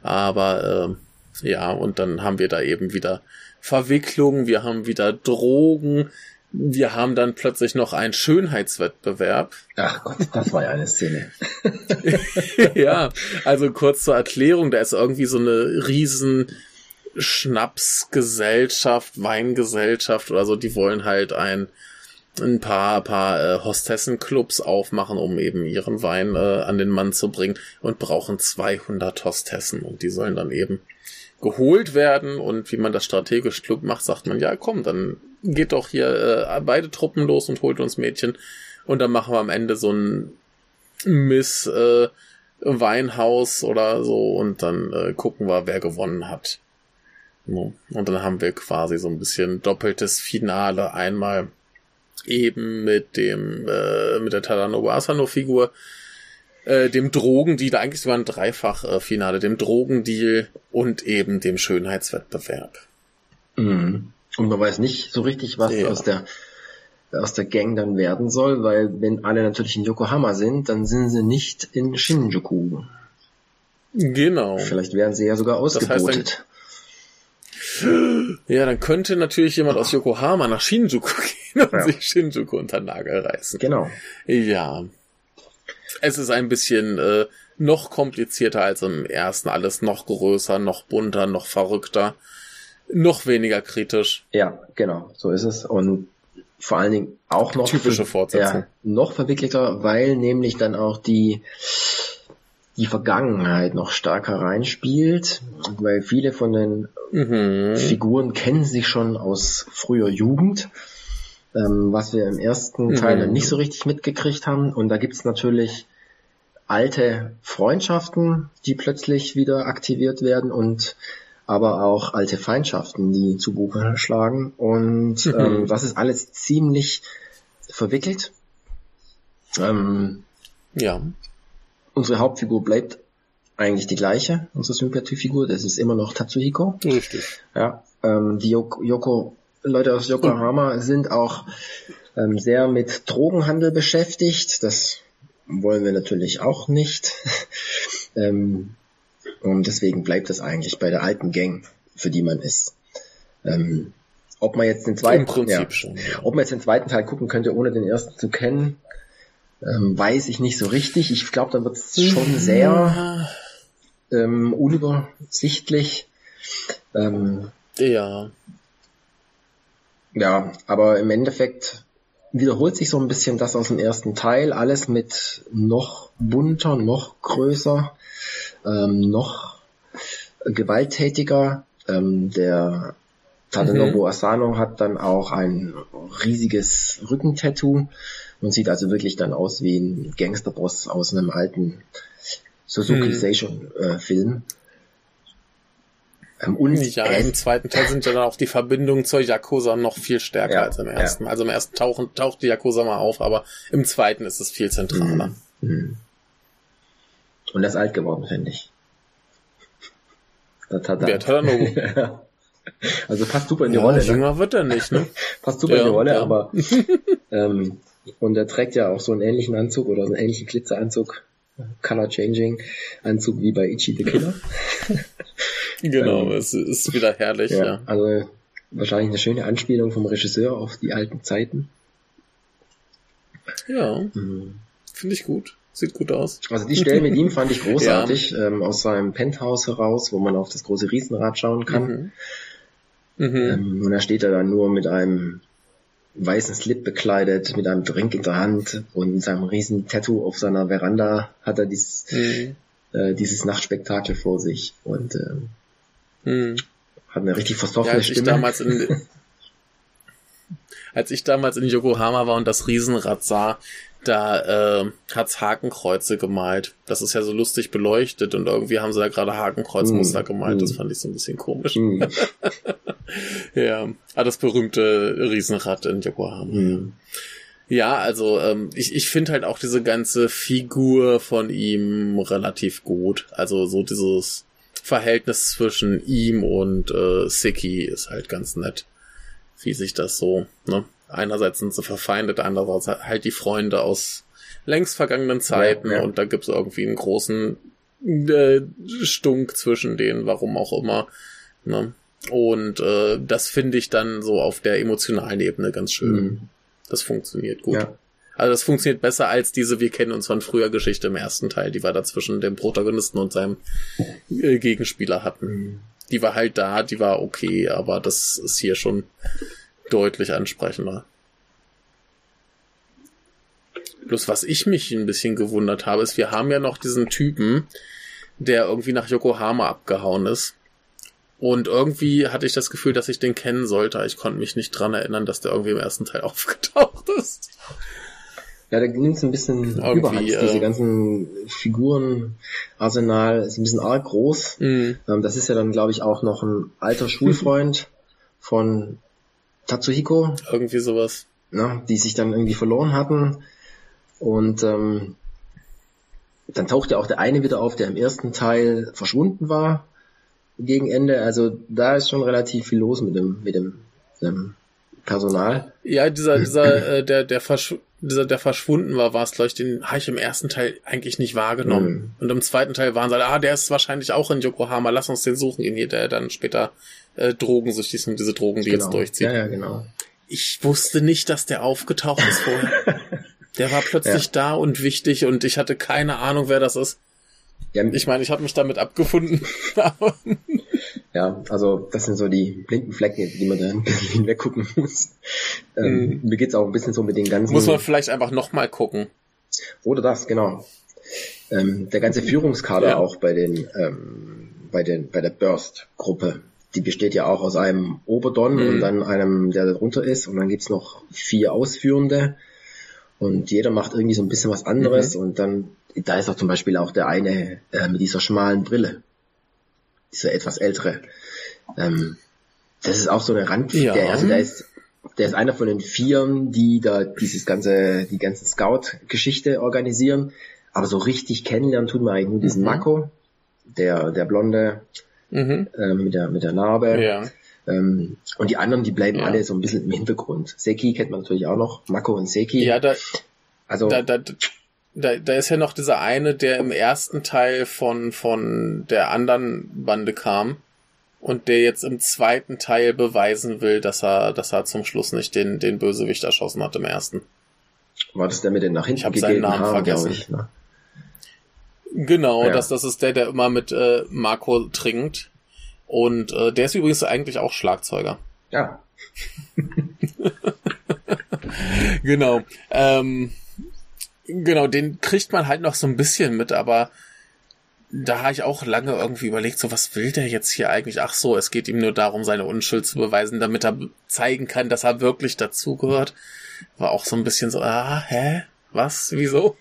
Aber äh, ja, und dann haben wir da eben wieder Verwicklungen, wir haben wieder Drogen, wir haben dann plötzlich noch einen Schönheitswettbewerb. Ach Gott, das war ja eine Szene. ja, also kurz zur Erklärung, da ist irgendwie so eine riesen Schnapsgesellschaft, Weingesellschaft oder so, die wollen halt ein ein paar paar äh, Hostessenclubs aufmachen, um eben ihren Wein äh, an den Mann zu bringen und brauchen 200 Hostessen und die sollen dann eben geholt werden und wie man das strategisch klug macht, sagt man, ja komm, dann geht doch hier äh, beide Truppen los und holt uns Mädchen und dann machen wir am Ende so ein Miss äh, Weinhaus oder so und dann äh, gucken wir, wer gewonnen hat. Und dann haben wir quasi so ein bisschen doppeltes Finale. Einmal eben mit dem, äh, mit der Tadano Asano-Figur, äh, dem Drogendeal, eigentlich sogar ein Dreifach-Finale, dem Drogendeal und eben dem Schönheitswettbewerb. Mhm. Und man weiß nicht so richtig, was ja. aus der aus der Gang dann werden soll, weil wenn alle natürlich in Yokohama sind, dann sind sie nicht in Shinjuku. Genau. Vielleicht werden sie ja sogar ausgebotet. Das heißt, ja, dann könnte natürlich jemand aus Yokohama nach Shinjuku gehen und ja. sich Shinjuku unter Nagel reißen. Genau. Ja. Es ist ein bisschen äh, noch komplizierter als im ersten. Alles noch größer, noch bunter, noch verrückter, noch weniger kritisch. Ja, genau. So ist es. Und vor allen Dingen auch noch typische Fortsetzung. Ja, noch verwickelter, weil nämlich dann auch die die Vergangenheit noch stärker reinspielt, weil viele von den mhm. Figuren kennen sich schon aus früher Jugend, ähm, was wir im ersten Teil mhm. nicht so richtig mitgekriegt haben. Und da gibt's natürlich alte Freundschaften, die plötzlich wieder aktiviert werden und aber auch alte Feindschaften, die zu Buche schlagen. Und mhm. ähm, das ist alles ziemlich verwickelt. Ähm, ja. Unsere Hauptfigur bleibt eigentlich die gleiche, unsere Sympathiefigur. Das ist immer noch Tatsuhiko. Richtig. Ja. Ähm, die Yoko, Yoko, Leute aus Yokohama mhm. sind auch ähm, sehr mit Drogenhandel beschäftigt. Das wollen wir natürlich auch nicht. ähm, und deswegen bleibt es eigentlich bei der alten Gang, für die man ist. Ähm, ob man jetzt den zweiten, ja, schon, ja. ob man jetzt den zweiten Teil gucken könnte, ohne den ersten zu kennen, ähm, weiß ich nicht so richtig. Ich glaube, da wird es schon sehr ähm, unübersichtlich. Ähm, ja. Ja, aber im Endeffekt wiederholt sich so ein bisschen das aus dem ersten Teil. Alles mit noch bunter, noch größer ähm, noch gewalttätiger. Ähm, der Tadanobu mhm. Asano hat dann auch ein riesiges Rückentattoo und sieht also wirklich dann aus wie ein Gangsterboss aus einem alten Suzuki mhm. Station äh, Film. Ähm, und ja, im zweiten Teil sind ja dann auch die Verbindungen zur Yakuza noch viel stärker ja, als im ersten. Ja. Also im ersten tauchen, taucht die Yakuza mal auf, aber im zweiten ist es viel zentraler. Mhm. Und er ist alt geworden, finde ich. Das hat er. Wer also passt super in die ja, Rolle. Ne? Jünger ne? wird er nicht, ne? passt super ja, in die Rolle, ja. aber ähm, und er trägt ja auch so einen ähnlichen Anzug oder so einen ähnlichen Glitzeranzug, Color Changing Anzug wie bei Ichi the Killer. genau, ähm, es ist wieder herrlich, ja, ja. Also wahrscheinlich eine schöne Anspielung vom Regisseur auf die alten Zeiten. Ja, mhm. finde ich gut. Sieht gut aus. Also die Stelle mit ihm fand ich großartig, ja. ähm, aus seinem Penthouse heraus, wo man auf das große Riesenrad schauen kann. Mhm. Mhm. Ähm, und da steht er dann nur mit einem weißen Slip bekleidet, mit einem Drink in der Hand und mit seinem riesen Tattoo auf seiner Veranda hat er dieses, mhm. äh, dieses Nachtspektakel vor sich und ähm, mhm. hat eine richtig versoffene ja, Stimme. Ich damals in, als ich damals in Yokohama war und das Riesenrad sah, da äh, hat's Hakenkreuze gemalt. Das ist ja so lustig beleuchtet und irgendwie haben sie da gerade Hakenkreuzmuster mm, gemalt. Das mm. fand ich so ein bisschen komisch. Mm. ja, ah, das berühmte Riesenrad in Yokohama. Mm. Ja, also ähm, ich, ich finde halt auch diese ganze Figur von ihm relativ gut. Also so dieses Verhältnis zwischen ihm und äh, Siki ist halt ganz nett, wie sich das so, ne? Einerseits sind sie verfeindet, andererseits halt die Freunde aus längst vergangenen Zeiten ja, ja. und da gibt's irgendwie einen großen äh, Stunk zwischen denen, warum auch immer. Ne? Und äh, das finde ich dann so auf der emotionalen Ebene ganz schön. Mhm. Das funktioniert gut. Ja. Also das funktioniert besser als diese Wir kennen uns von früher Geschichte im ersten Teil, die wir da zwischen dem Protagonisten und seinem äh, Gegenspieler hatten. Mhm. Die war halt da, die war okay, aber das ist hier schon deutlich ansprechender. Bloß was ich mich ein bisschen gewundert habe, ist, wir haben ja noch diesen Typen, der irgendwie nach Yokohama abgehauen ist. Und irgendwie hatte ich das Gefühl, dass ich den kennen sollte. Ich konnte mich nicht dran erinnern, dass der irgendwie im ersten Teil aufgetaucht ist. Ja, da nimmt es ein bisschen irgendwie, überhand. Äh, Diese ganzen Figurenarsenal ist ein bisschen arg groß. Mhm. Ähm, das ist ja dann, glaube ich, auch noch ein alter Schulfreund von Tatsuhiko. Irgendwie sowas. ne, die sich dann irgendwie verloren hatten. Und ähm, dann taucht ja auch der eine wieder auf, der im ersten Teil verschwunden war gegen Ende. Also da ist schon relativ viel los mit dem, mit dem, dem Personal. Ja, dieser, dieser, äh, der, der, Verschw dieser, der verschwunden war, war es, glaube ich, den habe ich im ersten Teil eigentlich nicht wahrgenommen. Mhm. Und im zweiten Teil waren sie, ah, der ist wahrscheinlich auch in Yokohama, lass uns den suchen hier, der dann später äh, drogensüchtig ist und diese Drogen, die genau. jetzt durchzieht. Ja, ja, genau. Ich wusste nicht, dass der aufgetaucht ist vorher. der war plötzlich ja. da und wichtig und ich hatte keine Ahnung, wer das ist. Ja, ich meine, ich habe mich damit abgefunden. ja, also das sind so die blinden Flecken, die man da ein bisschen hinweggucken muss. Ähm, mhm. Mir geht's auch ein bisschen so mit den ganzen. Muss man vielleicht einfach nochmal gucken. Oder das, genau. Ähm, der ganze Führungskader ja. auch bei den, ähm, bei den, bei der Burst-Gruppe. Die besteht ja auch aus einem Oberdon mhm. und dann einem, der darunter ist. Und dann gibt's noch vier Ausführende. Und jeder macht irgendwie so ein bisschen was anderes. Mhm. Und dann, da ist auch zum Beispiel auch der eine äh, mit dieser schmalen Brille. Dieser etwas ältere. Ähm, das ist auch so eine Rand, ja. der, also der ist, der ist einer von den Vieren, die da dieses ganze, die ganze Scout-Geschichte organisieren. Aber so richtig kennenlernen tut man eigentlich nur diesen mhm. Mako, der, der Blonde, mhm. äh, mit der, mit der Narbe. Ja. Ähm, und die anderen, die bleiben ja. alle so ein bisschen im Hintergrund. Seki kennt man natürlich auch noch, Mako und Seki. Ja, da, also, da, da, da, da ist ja noch dieser eine, der im ersten Teil von, von der anderen Bande kam und der jetzt im zweiten Teil beweisen will, dass er, dass er zum Schluss nicht den, den Bösewicht erschossen hat im ersten. War das der mit den nach hinten Ich habe seinen Namen Haaren, vergessen. Ich, ne? Genau, ja. das, das ist der, der immer mit äh, Marco trinkt. Und äh, der ist übrigens eigentlich auch Schlagzeuger. Ja. genau. Ähm, genau, den kriegt man halt noch so ein bisschen mit, aber da habe ich auch lange irgendwie überlegt, so was will der jetzt hier eigentlich? Ach so, es geht ihm nur darum, seine Unschuld zu beweisen, damit er zeigen kann, dass er wirklich dazugehört. War auch so ein bisschen so, ah, hä? Was? Wieso?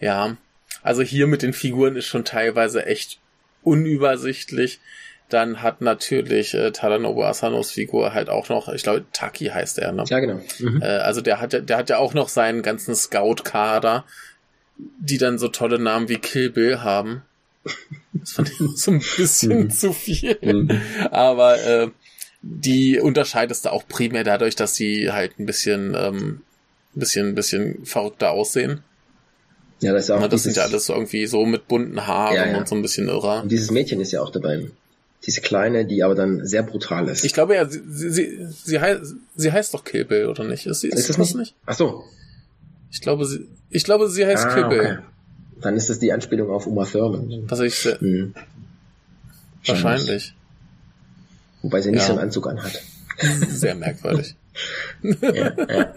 Ja. Also hier mit den Figuren ist schon teilweise echt unübersichtlich. Dann hat natürlich äh, Tadanobu Asanos Figur halt auch noch, ich glaube, Taki heißt er, ne? Ja, genau. Mhm. Äh, also der hat, ja, der hat ja auch noch seinen ganzen Scout-Kader, die dann so tolle Namen wie Kill Bill haben. Das fand ich so ein bisschen mhm. zu viel. Mhm. Aber äh, die unterscheidest du auch primär dadurch, dass sie halt ein bisschen, ähm, ein bisschen, ein bisschen verrückter aussehen. Ja, das ist auch. Na, das sind ja alles so irgendwie so mit bunten Haaren ja, ja. und so ein bisschen irrer. Und dieses Mädchen ist ja auch dabei. Diese kleine, die aber dann sehr brutal ist. Ich glaube ja, sie, sie, sie, heißt, sie heißt doch Kill Bill, oder nicht? Ist, sie, ist, ist das, nicht? nicht? Ach so. Ich glaube, sie, ich glaube, sie heißt ah, Kill Bill. Okay. Dann ist das die Anspielung auf Uma Thurman. Was ich hm. Wahrscheinlich. Wobei sie nicht ja. so einen Anzug anhat. Sehr merkwürdig. ja, ja.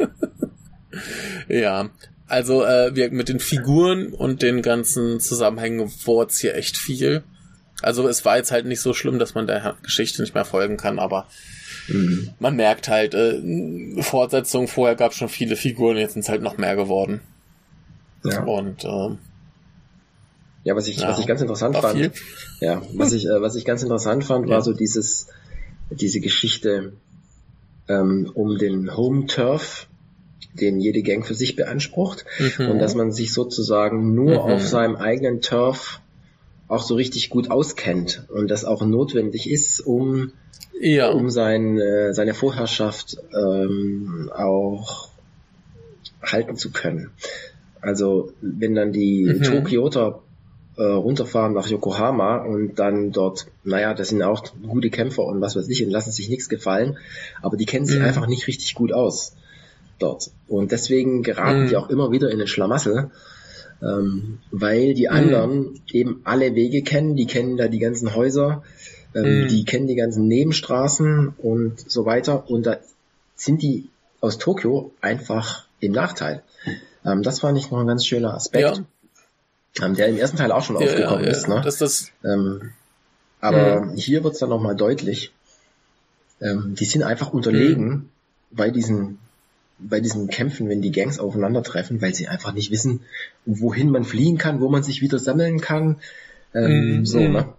ja, also äh, wir mit den Figuren und den ganzen Zusammenhängen wurde es hier echt viel. Also es war jetzt halt nicht so schlimm, dass man der Geschichte nicht mehr folgen kann, aber mhm. man merkt halt, äh, Fortsetzung, vorher gab es schon viele Figuren, jetzt sind es halt noch mehr geworden. Ja. Und äh, ja, was ich, ja, was ich ganz interessant fand, viel. ja, was ich, äh, was ich ganz interessant fand, war so dieses, diese Geschichte ähm, um den Home Turf, den jede Gang für sich beansprucht, mhm. und dass man sich sozusagen nur mhm. auf seinem eigenen Turf auch so richtig gut auskennt und das auch notwendig ist, um, ja. um sein, äh, seine Vorherrschaft ähm, auch halten zu können. Also wenn dann die mhm. Tokioter äh, runterfahren nach Yokohama und dann dort, naja, das sind auch gute Kämpfer und was weiß ich und lassen sich nichts gefallen, aber die kennen sich mhm. einfach nicht richtig gut aus dort. Und deswegen geraten mhm. die auch immer wieder in den Schlamassel ähm, weil die mhm. anderen mhm. eben alle Wege kennen, die kennen da die ganzen Häuser, ähm, mhm. die kennen die ganzen Nebenstraßen und so weiter und da sind die aus Tokio einfach im Nachteil. Ähm, das fand ich noch ein ganz schöner Aspekt, ja. ähm, der im ersten Teil auch schon ja, aufgekommen ja, ist. Ne? Das, das, ähm, aber mhm. hier wird's dann nochmal deutlich. Ähm, die sind einfach unterlegen mhm. bei diesen bei diesen Kämpfen, wenn die Gangs aufeinandertreffen, weil sie einfach nicht wissen, wohin man fliehen kann, wo man sich wieder sammeln kann. Ähm, mm, so, mm. ne?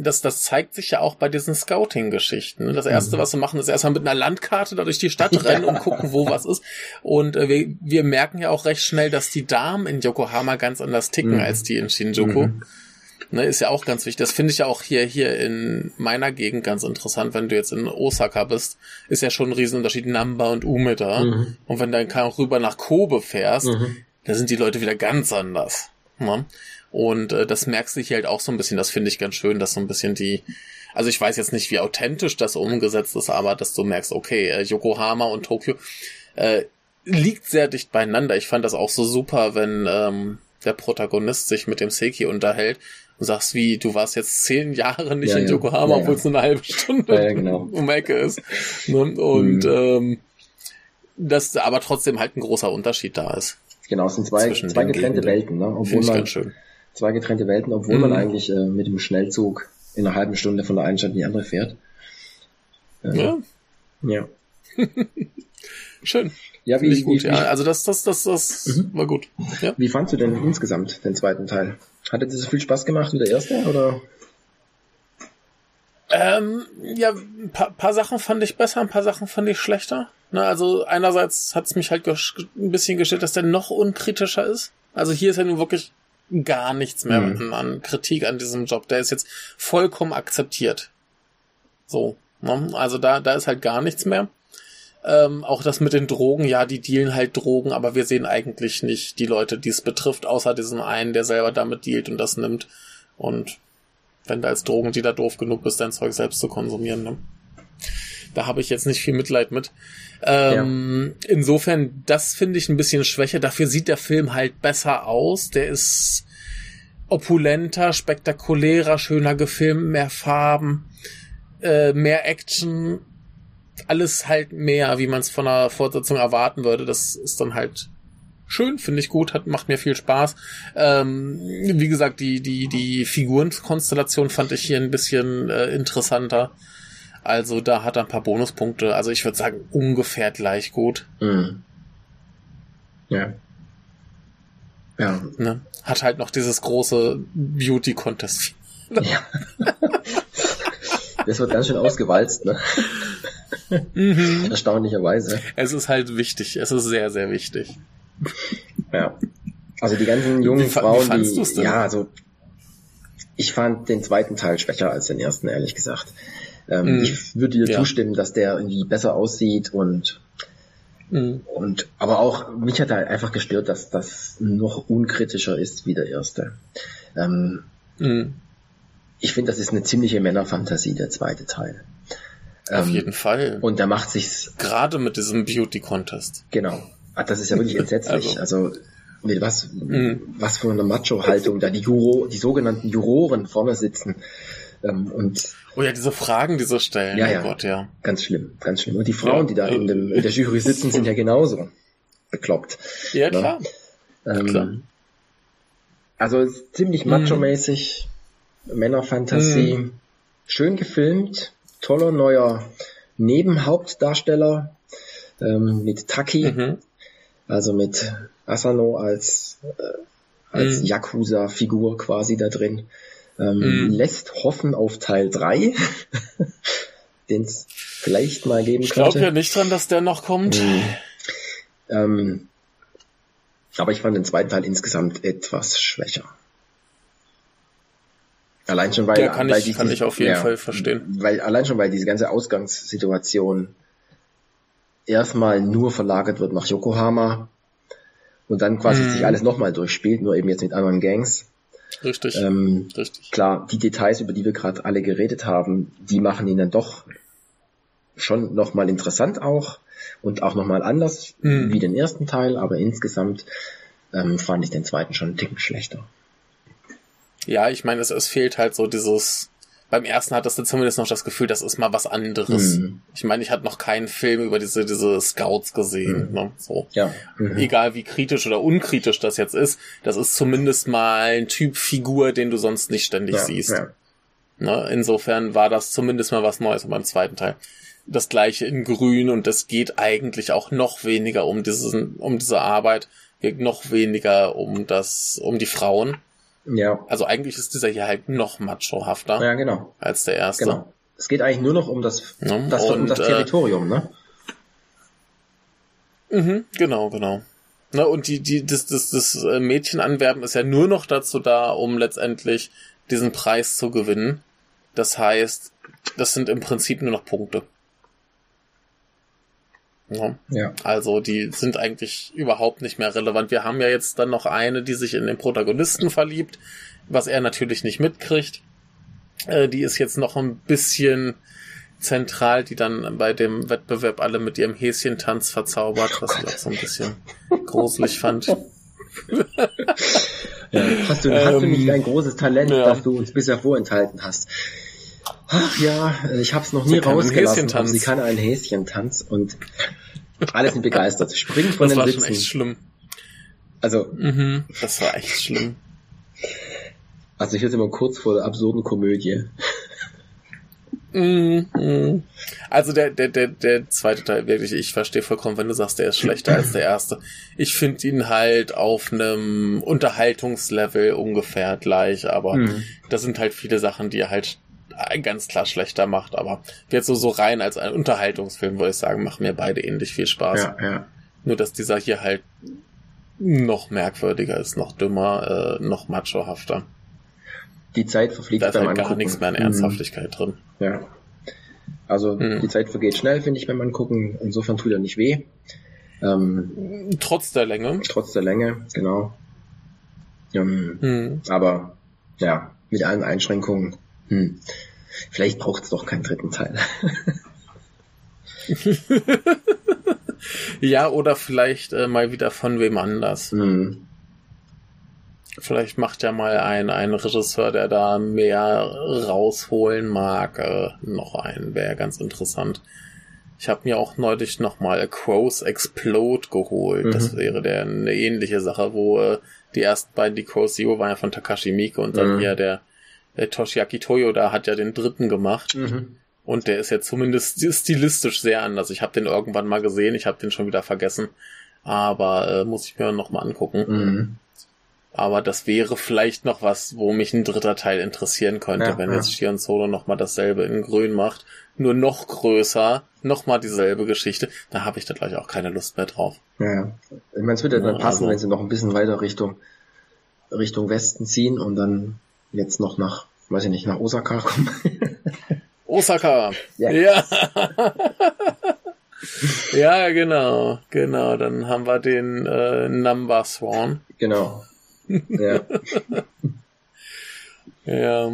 das, das zeigt sich ja auch bei diesen Scouting-Geschichten. Ne? Das erste, mhm. was wir machen, ist erstmal mit einer Landkarte da durch die Stadt rennen und gucken, wo was ist. Und äh, wir, wir merken ja auch recht schnell, dass die Damen in Yokohama ganz anders ticken mhm. als die in Shinjuku. Mhm. Ne, ist ja auch ganz wichtig. Das finde ich ja auch hier, hier in meiner Gegend ganz interessant. Wenn du jetzt in Osaka bist, ist ja schon ein Riesenunterschied Namba und Umeda. Mhm. Und wenn du dann rüber nach Kobe fährst, mhm. da sind die Leute wieder ganz anders. Ne? Und äh, das merkst du hier halt auch so ein bisschen. Das finde ich ganz schön, dass so ein bisschen die, also ich weiß jetzt nicht, wie authentisch das umgesetzt ist, aber dass du merkst, okay, äh, Yokohama und Tokio äh, liegt sehr dicht beieinander. Ich fand das auch so super, wenn ähm, der Protagonist sich mit dem Seki unterhält und sagst, wie, du warst jetzt zehn Jahre nicht ja, in Yokohama, ja, obwohl es nur eine halbe Stunde genau. um Ecke ist. Ne? Und mhm. ähm, dass aber trotzdem halt ein großer Unterschied da ist. Genau, es sind zwei, zwei getrennte Welten, ne? Obwohl man, Zwei getrennte Welten, obwohl mhm. man eigentlich äh, mit dem Schnellzug in einer halben Stunde von der einen Stadt in die andere fährt. Äh, ja. Ja. Schön. Ja, wie, gut, wie, ja. Also das, das, das, das mhm. war gut. Ja. Wie fandst du denn insgesamt den zweiten Teil? Hat es so viel Spaß gemacht wie der erste, oder? Ähm, ja, ein paar, paar Sachen fand ich besser, ein paar Sachen fand ich schlechter. Na, also einerseits hat es mich halt ein bisschen gestellt, dass der noch unkritischer ist. Also hier ist er nun wirklich gar nichts mehr mhm. an Kritik an diesem Job. Der ist jetzt vollkommen akzeptiert. So. Ne? Also da, da ist halt gar nichts mehr. Ähm, auch das mit den Drogen, ja, die dealen halt Drogen, aber wir sehen eigentlich nicht die Leute, die es betrifft, außer diesen einen, der selber damit dealt und das nimmt. Und wenn du als Drogendealer doof genug bist, dein Zeug selbst zu konsumieren, ne? Da habe ich jetzt nicht viel Mitleid mit. Ähm, ja. Insofern, das finde ich ein bisschen schwächer. Dafür sieht der Film halt besser aus. Der ist opulenter, spektakulärer, schöner gefilmt, mehr Farben, äh, mehr Action. Alles halt mehr, wie man es von einer Fortsetzung erwarten würde. Das ist dann halt schön, finde ich gut, hat, macht mir viel Spaß. Ähm, wie gesagt, die, die, die Figurenkonstellation fand ich hier ein bisschen äh, interessanter. Also da hat er ein paar Bonuspunkte. Also ich würde sagen, ungefähr gleich gut. Mhm. Ja. Ja. Ne? Hat halt noch dieses große Beauty-Contest. Ja. das wird ganz schön ausgewalzt, ne? Mhm. Erstaunlicherweise. Es ist halt wichtig. Es ist sehr, sehr wichtig. Ja. Also die ganzen jungen wie, Frauen, wie die, ja, also ich fand den zweiten Teil schwächer als den ersten, ehrlich gesagt. Ähm, mhm. Ich würde dir ja. zustimmen, dass der irgendwie besser aussieht und mhm. und aber auch mich hat halt einfach gestört, dass das noch unkritischer ist wie der erste. Ähm, mhm. Ich finde, das ist eine ziemliche Männerfantasie, der zweite Teil. Auf ähm, jeden Fall. Und der macht sich's. Gerade mit diesem Beauty Contest. Genau. Ah, das ist ja wirklich entsetzlich. also, also mit was, mhm. was für eine Macho-Haltung da die Juro, die sogenannten Juroren vorne sitzen. Ähm, und Oh ja, diese Fragen, die so stellen. Ja, oh ja. Gott, ja. Ganz schlimm, ganz schlimm. Und die Frauen, ja, die da in, dem, in der Jury sitzen, sind ja genauso bekloppt. Ja, klar. Ähm, klar. Also ziemlich mhm. macho-mäßig, mm. Männerfantasie, mm. schön gefilmt, toller neuer Nebenhauptdarsteller ähm, mit Taki, mhm. also mit Asano als, äh, als mm. Yakuza-Figur quasi da drin ähm, mm. lässt hoffen auf Teil 3, den es vielleicht mal geben ich könnte. Ich glaube ja nicht dran, dass der noch kommt. Mm. Ähm, aber ich fand den zweiten Teil insgesamt etwas schwächer. Allein schon weil, kann, weil ich, die, kann ich auf jeden ja, Fall verstehen. Weil allein schon weil diese ganze Ausgangssituation erstmal nur verlagert wird nach Yokohama und dann quasi mm. sich alles nochmal durchspielt, nur eben jetzt mit anderen Gangs. Richtig. Ähm, Richtig. Klar, die Details, über die wir gerade alle geredet haben, die machen ihn dann doch schon nochmal interessant auch und auch nochmal anders mhm. wie den ersten Teil, aber insgesamt ähm, fand ich den zweiten schon einen Ticken schlechter. Ja, ich meine, es, es fehlt halt so dieses beim ersten hattest du zumindest noch das Gefühl, das ist mal was anderes. Mhm. Ich meine, ich hatte noch keinen Film über diese, diese Scouts gesehen. Mhm. Ne? So. Ja. Mhm. Egal wie kritisch oder unkritisch das jetzt ist, das ist zumindest mal ein Typ Figur, den du sonst nicht ständig ja, siehst. Ja. Ne? Insofern war das zumindest mal was Neues beim zweiten Teil. Das gleiche in Grün und es geht eigentlich auch noch weniger um diesen, um diese Arbeit, geht noch weniger um das, um die Frauen Ja. Also eigentlich ist dieser hier halt noch machohafter. Ja, genau. Als der erste. Genau. Es geht eigentlich nur noch um das, ja, das, und, um das äh, Territorium, ne? Mhm, genau, genau. Na, und die, die, das, das, das äh, Mädchenanwerben ist ja nur noch dazu da, um letztendlich diesen Preis zu gewinnen. Das heißt, das sind im Prinzip nur noch Punkte. Ja. ja. Also die sind eigentlich überhaupt nicht mehr relevant. Wir haben ja jetzt dann noch eine, die sich in den Protagonisten verliebt, was er natürlich nicht mitkriegt. Äh, die ist jetzt noch ein bisschen zentral, die dann bei dem Wettbewerb alle mit ihrem Häschentanz verzaubert, was ich auch so ein bisschen gruselig fand. ja, hast, du, hast du nicht ähm, ein großes Talent, ja. das du uns bisher vorenthalten hast? Ach ja, ich habe es noch nie sie rausgelassen. Aber sie kann einen Häschentanz und alle sind begeistert. Springen von das den war Sitzen. Schon echt schlimm. Also, mhm, das war echt schlimm. Also ich jetzt immer kurz vor der absurden Komödie. Mhm. Also der, der, der, der zweite Teil, wirklich, ich verstehe vollkommen, wenn du sagst, der ist schlechter als der erste. Ich finde ihn halt auf einem Unterhaltungslevel ungefähr gleich, aber mhm. das sind halt viele Sachen, die er halt ganz klar schlechter macht, aber jetzt so, so rein als ein Unterhaltungsfilm, würde ich sagen, machen mir beide ähnlich viel Spaß. Ja, ja. Nur, dass dieser hier halt noch merkwürdiger ist, noch dümmer, äh, noch machohafter. Die Zeit verfliegt da ist beim halt gar nichts mehr an Ernsthaftigkeit mhm. drin. Ja. Also mhm. die Zeit vergeht schnell, finde ich, beim Angucken. Insofern tut er nicht weh. Ähm, trotz der Länge. Trotz der Länge, genau. Ähm, mhm. Aber ja, mit allen Einschränkungen. Hm. Vielleicht braucht es doch keinen dritten Teil. ja, oder vielleicht äh, mal wieder von wem anders. Mhm. Vielleicht macht ja mal ein, ein Regisseur, der da mehr rausholen mag, äh, noch einen. Wäre ganz interessant. Ich habe mir auch neulich nochmal Crows Explode geholt. Mhm. Das wäre der eine ähnliche Sache, wo äh, die ersten beiden, die Crow Zero waren ja von Takashi Miike und dann mhm. hier der, der Toshiaki Toyo, da hat ja den dritten gemacht. Mhm. Und der ist ja zumindest stilistisch sehr anders. Ich habe den irgendwann mal gesehen, ich habe den schon wieder vergessen. Aber äh, muss ich mir nochmal angucken. Mhm. Aber das wäre vielleicht noch was, wo mich ein dritter Teil interessieren könnte, ja, wenn ja. jetzt Shion Solo nochmal dasselbe in grün macht. Nur noch größer, nochmal dieselbe Geschichte. Da habe ich da gleich auch keine Lust mehr drauf. Ja, ich meine, es würde ja dann passen, also, wenn sie noch ein bisschen weiter Richtung, Richtung Westen ziehen und dann jetzt noch nach, weiß ich nicht, nach Osaka kommen. Osaka! Ja. Ja. ja, genau, genau. Dann haben wir den äh, Number Swan. Genau. Ja. ja.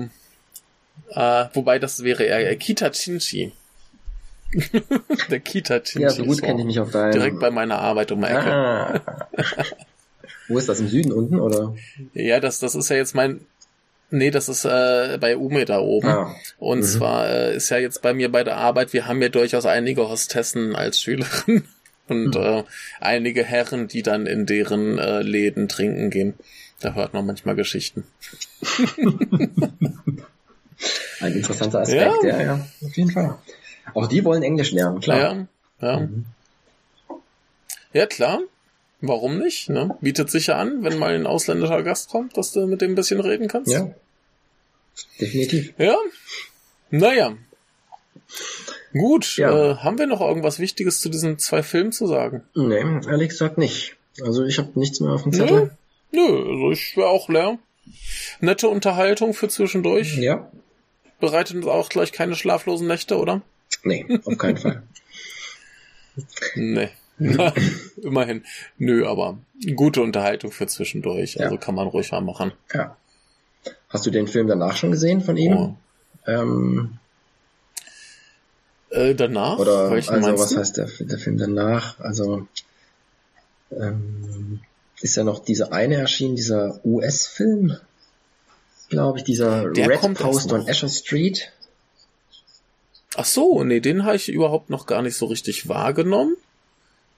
Äh, wobei das wäre eher Kita Chinchi. Der Kita Chinchi. Ja, so gut kenne ich mich auf deinem. Direkt bei meiner Arbeit um die Ecke. Ah. Wo ist das? Im Süden unten, oder? Ja, das, das ist ja jetzt mein, Nee, das ist äh, bei Ume da oben. Ah. Und mhm. zwar äh, ist ja jetzt bei mir bei der Arbeit, wir haben ja durchaus einige Hostessen als Schülerin und mhm. äh, einige Herren, die dann in deren äh, Läden trinken gehen. Da hört man manchmal Geschichten. Ein interessanter Aspekt, ja. ja, ja, auf jeden Fall. Auch die wollen Englisch lernen, klar. Ja, ja. Mhm. Ja, klar. Warum nicht? Ne? Bietet sich ja an, wenn mal ein ausländischer Gast kommt, dass du mit dem ein bisschen reden kannst. Ja. Definitiv. Ja. Naja. Gut, ja. äh, haben wir noch irgendwas Wichtiges zu diesen zwei Filmen zu sagen? Nee, ehrlich gesagt nicht. Also ich habe nichts mehr auf dem Zettel. Nee. Nö, also ich wäre auch leer. Nette Unterhaltung für zwischendurch. Ja. Bereitet uns auch gleich keine schlaflosen Nächte, oder? Nee, auf keinen Fall. Nee. Immerhin. Nö, aber gute Unterhaltung für zwischendurch. Also ja. kann man ruhig mal machen. Ja. Hast du den Film danach schon gesehen von ihm? Oh. Ähm, äh, danach? Oder also was du? heißt der, der Film danach? Also ähm, ist ja noch dieser eine erschienen, dieser US-Film, glaube ich, dieser Der Red Post on Asher Street. Ach so, nee, den habe ich überhaupt noch gar nicht so richtig wahrgenommen.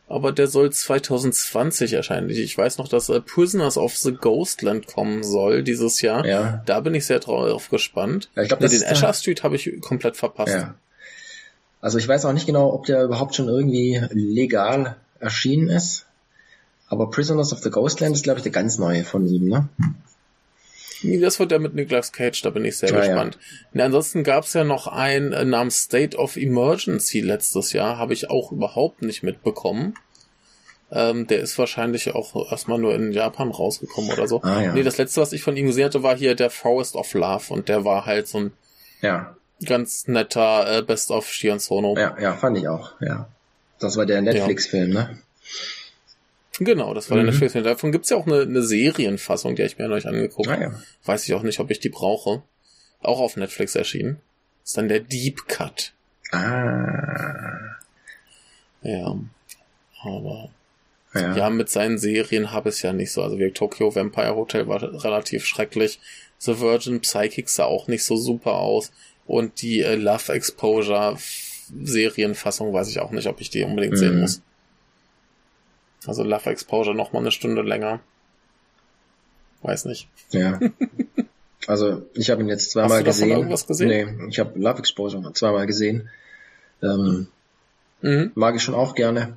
Aber der soll 2020 erscheinen. Ich weiß noch, dass äh, Prisoners of the Ghostland kommen soll dieses Jahr. Ja. Da bin ich sehr drauf gespannt. Ja, ich glaub, nee, den Asher Street habe ich komplett verpasst. Ja. Also ich weiß auch nicht genau, ob der überhaupt schon irgendwie legal erschienen ist. Aber Prisoners of the Ghostland ist, glaube ich, der ganz neue von ihm, ne? Das wird ja mit Nicolas Cage, da bin ich sehr Ah, gespannt. Ja. ansonsten gab es ja noch einen äh, namens State of Emergency letztes Jahr, habe ich auch überhaupt nicht mitbekommen. Ähm, der ist wahrscheinlich auch erstmal nur in Japan rausgekommen oder so. Ah, ja. Nee, das letzte, was ich von ihm gesehen hatte, war hier der Forest of Love und der war halt so ein Ja, ganz netter äh, Best of Shion Sono. ja, ja, fand ich auch, ja. Das war der Netflix-Film, ne? Genau, das war Mhm. der Netflix-Film. Davon gibt's ja auch eine, eine Serienfassung, die ich mir neulich angeguckt. Ah, ja. Weiß ich auch nicht, ob ich die brauche. Auch auf Netflix erschienen. ist dann der Deep Cut. Ah, Ja. Aber ja. ja, mit seinen Serien habe ich es ja nicht so. Also wie Tokyo Vampire Hotel war relativ schrecklich. The Virgin Psychic sah auch nicht so super aus. Und die äh, Love Exposure Serienfassung weiß ich auch nicht, ob ich die unbedingt Mhm. sehen muss. Also Love Exposure noch mal eine Stunde länger. Weiß nicht. Ja. Also ich habe ihn jetzt zweimal Hast du gesehen. irgendwas gesehen? Nee, ich habe Love Exposure zweimal gesehen. Ähm, Mhm. mag ich schon auch gerne.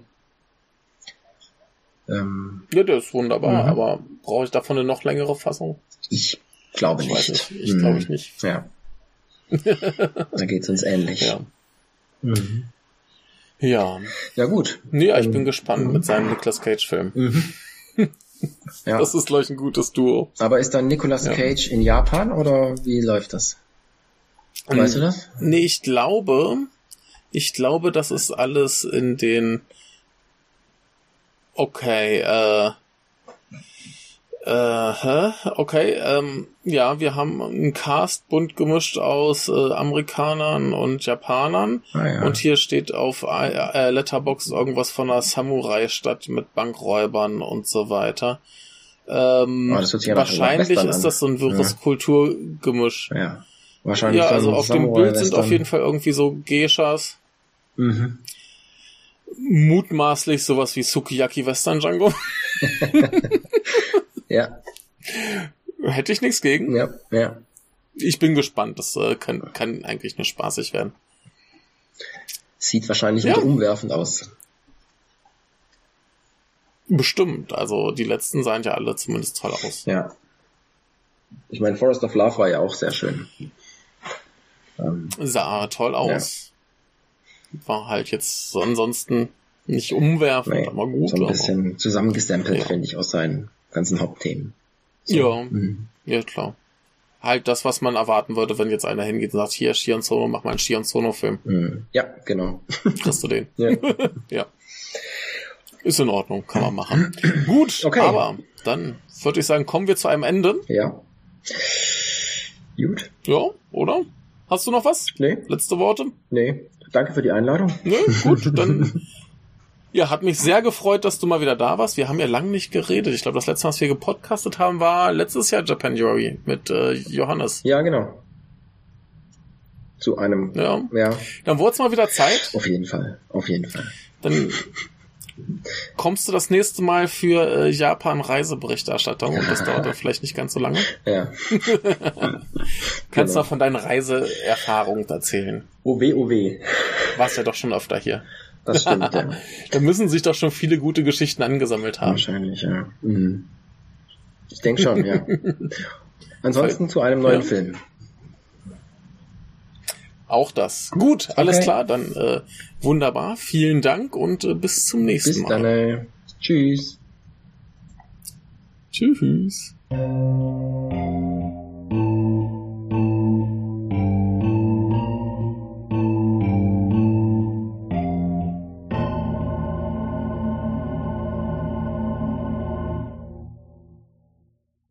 Ähm, Ja, der ist wunderbar, Mhm. aber brauche ich davon eine noch längere Fassung? ich glaube Ich nicht. nicht. Ich Mhm. glaube ich nicht. Ja. da geht's uns ähnlich. Ja. Mhm. Ja. Ja gut. Nee, ja, ich Ähm, bin gespannt mit seinem Nicolas Cage Film. Mhm. Ja. Das ist gleich ein gutes Duo. Aber ist dann Nicolas Ja. Cage in Japan oder wie läuft das? Weißt du das? Nee, ich glaube, ich glaube, das ist alles in den Okay, äh äh, okay, ähm, ja, wir haben einen Cast bunt gemischt aus äh, Amerikanern und Japanern. Ah, ja. Und hier steht auf äh, Letterbox irgendwas von einer Samurai-Stadt mit Bankräubern und so weiter. Ähm, nach wahrscheinlich ist das so ein wirres Ja. Kulturgemisch. ja. Wahrscheinlich Ja, also auf dem Bild sind auf jeden Fall irgendwie so Geishas. Mhm. Mutmaßlich sowas wie Sukiyaki Western Django. Ja, Hätte ich nichts gegen. ja, ja. Ich bin gespannt. Das äh, kann, kann eigentlich nur spaßig werden. Sieht wahrscheinlich Ja. umwerfend aus. Bestimmt. Also die letzten sahen ja alle zumindest toll aus. Ja. Ich meine, Forest of Love war ja auch sehr schön. Ähm, Sah toll aus. War halt jetzt so ansonsten nicht umwerfend, nee, aber gut. so ein aber- bisschen zusammengestempelt, Ja. finde ich, aus seinen ganzen Hauptthemen. So. Ja, Mhm. ja klar. Halt das, was man erwarten würde, wenn jetzt einer hingeht und sagt, hier, Shion Sono, mach mal einen Shion Sono-Film. Mhm. Ja, genau. Kriegst du den. Ja. Ja. Ist in Ordnung, kann man machen. Gut, Okay. aber dann würde ich sagen, kommen wir zu einem Ende. ja. Gut. Ja, oder? Hast du noch was? Nee, Letzte Worte? nee. Danke für die Einladung. Nö, gut, dann. Ja, hat mich sehr gefreut, dass du mal wieder da warst. Wir haben ja lange nicht geredet. Ich glaube, das letzte Mal, was wir gepodcastet haben, war letztes Jahr Japan Jury mit äh, Johannes. Ja, genau. Zu einem. Ja. Ja, Dann wurde es mal wieder Zeit. auf jeden Fall. Auf jeden Fall. Dann kommst du das nächste Mal für äh, Japan Reiseberichterstattung und das dauert dann vielleicht nicht ganz so lange. Ja. Kannst Genau. du von deinen Reiseerfahrungen erzählen. OW, OW. Warst ja doch schon öfter hier. Das stimmt, ja. Da müssen sich doch schon viele gute Geschichten angesammelt haben. Wahrscheinlich, ja. Mhm. Ich denke schon, ja. Ansonsten zu einem neuen Ja. Film. Auch das. Gut, alles Okay. klar, dann äh, wunderbar. Vielen Dank und äh, bis zum nächsten Bis Mal. dann. Äh, tschüss. Tschüss.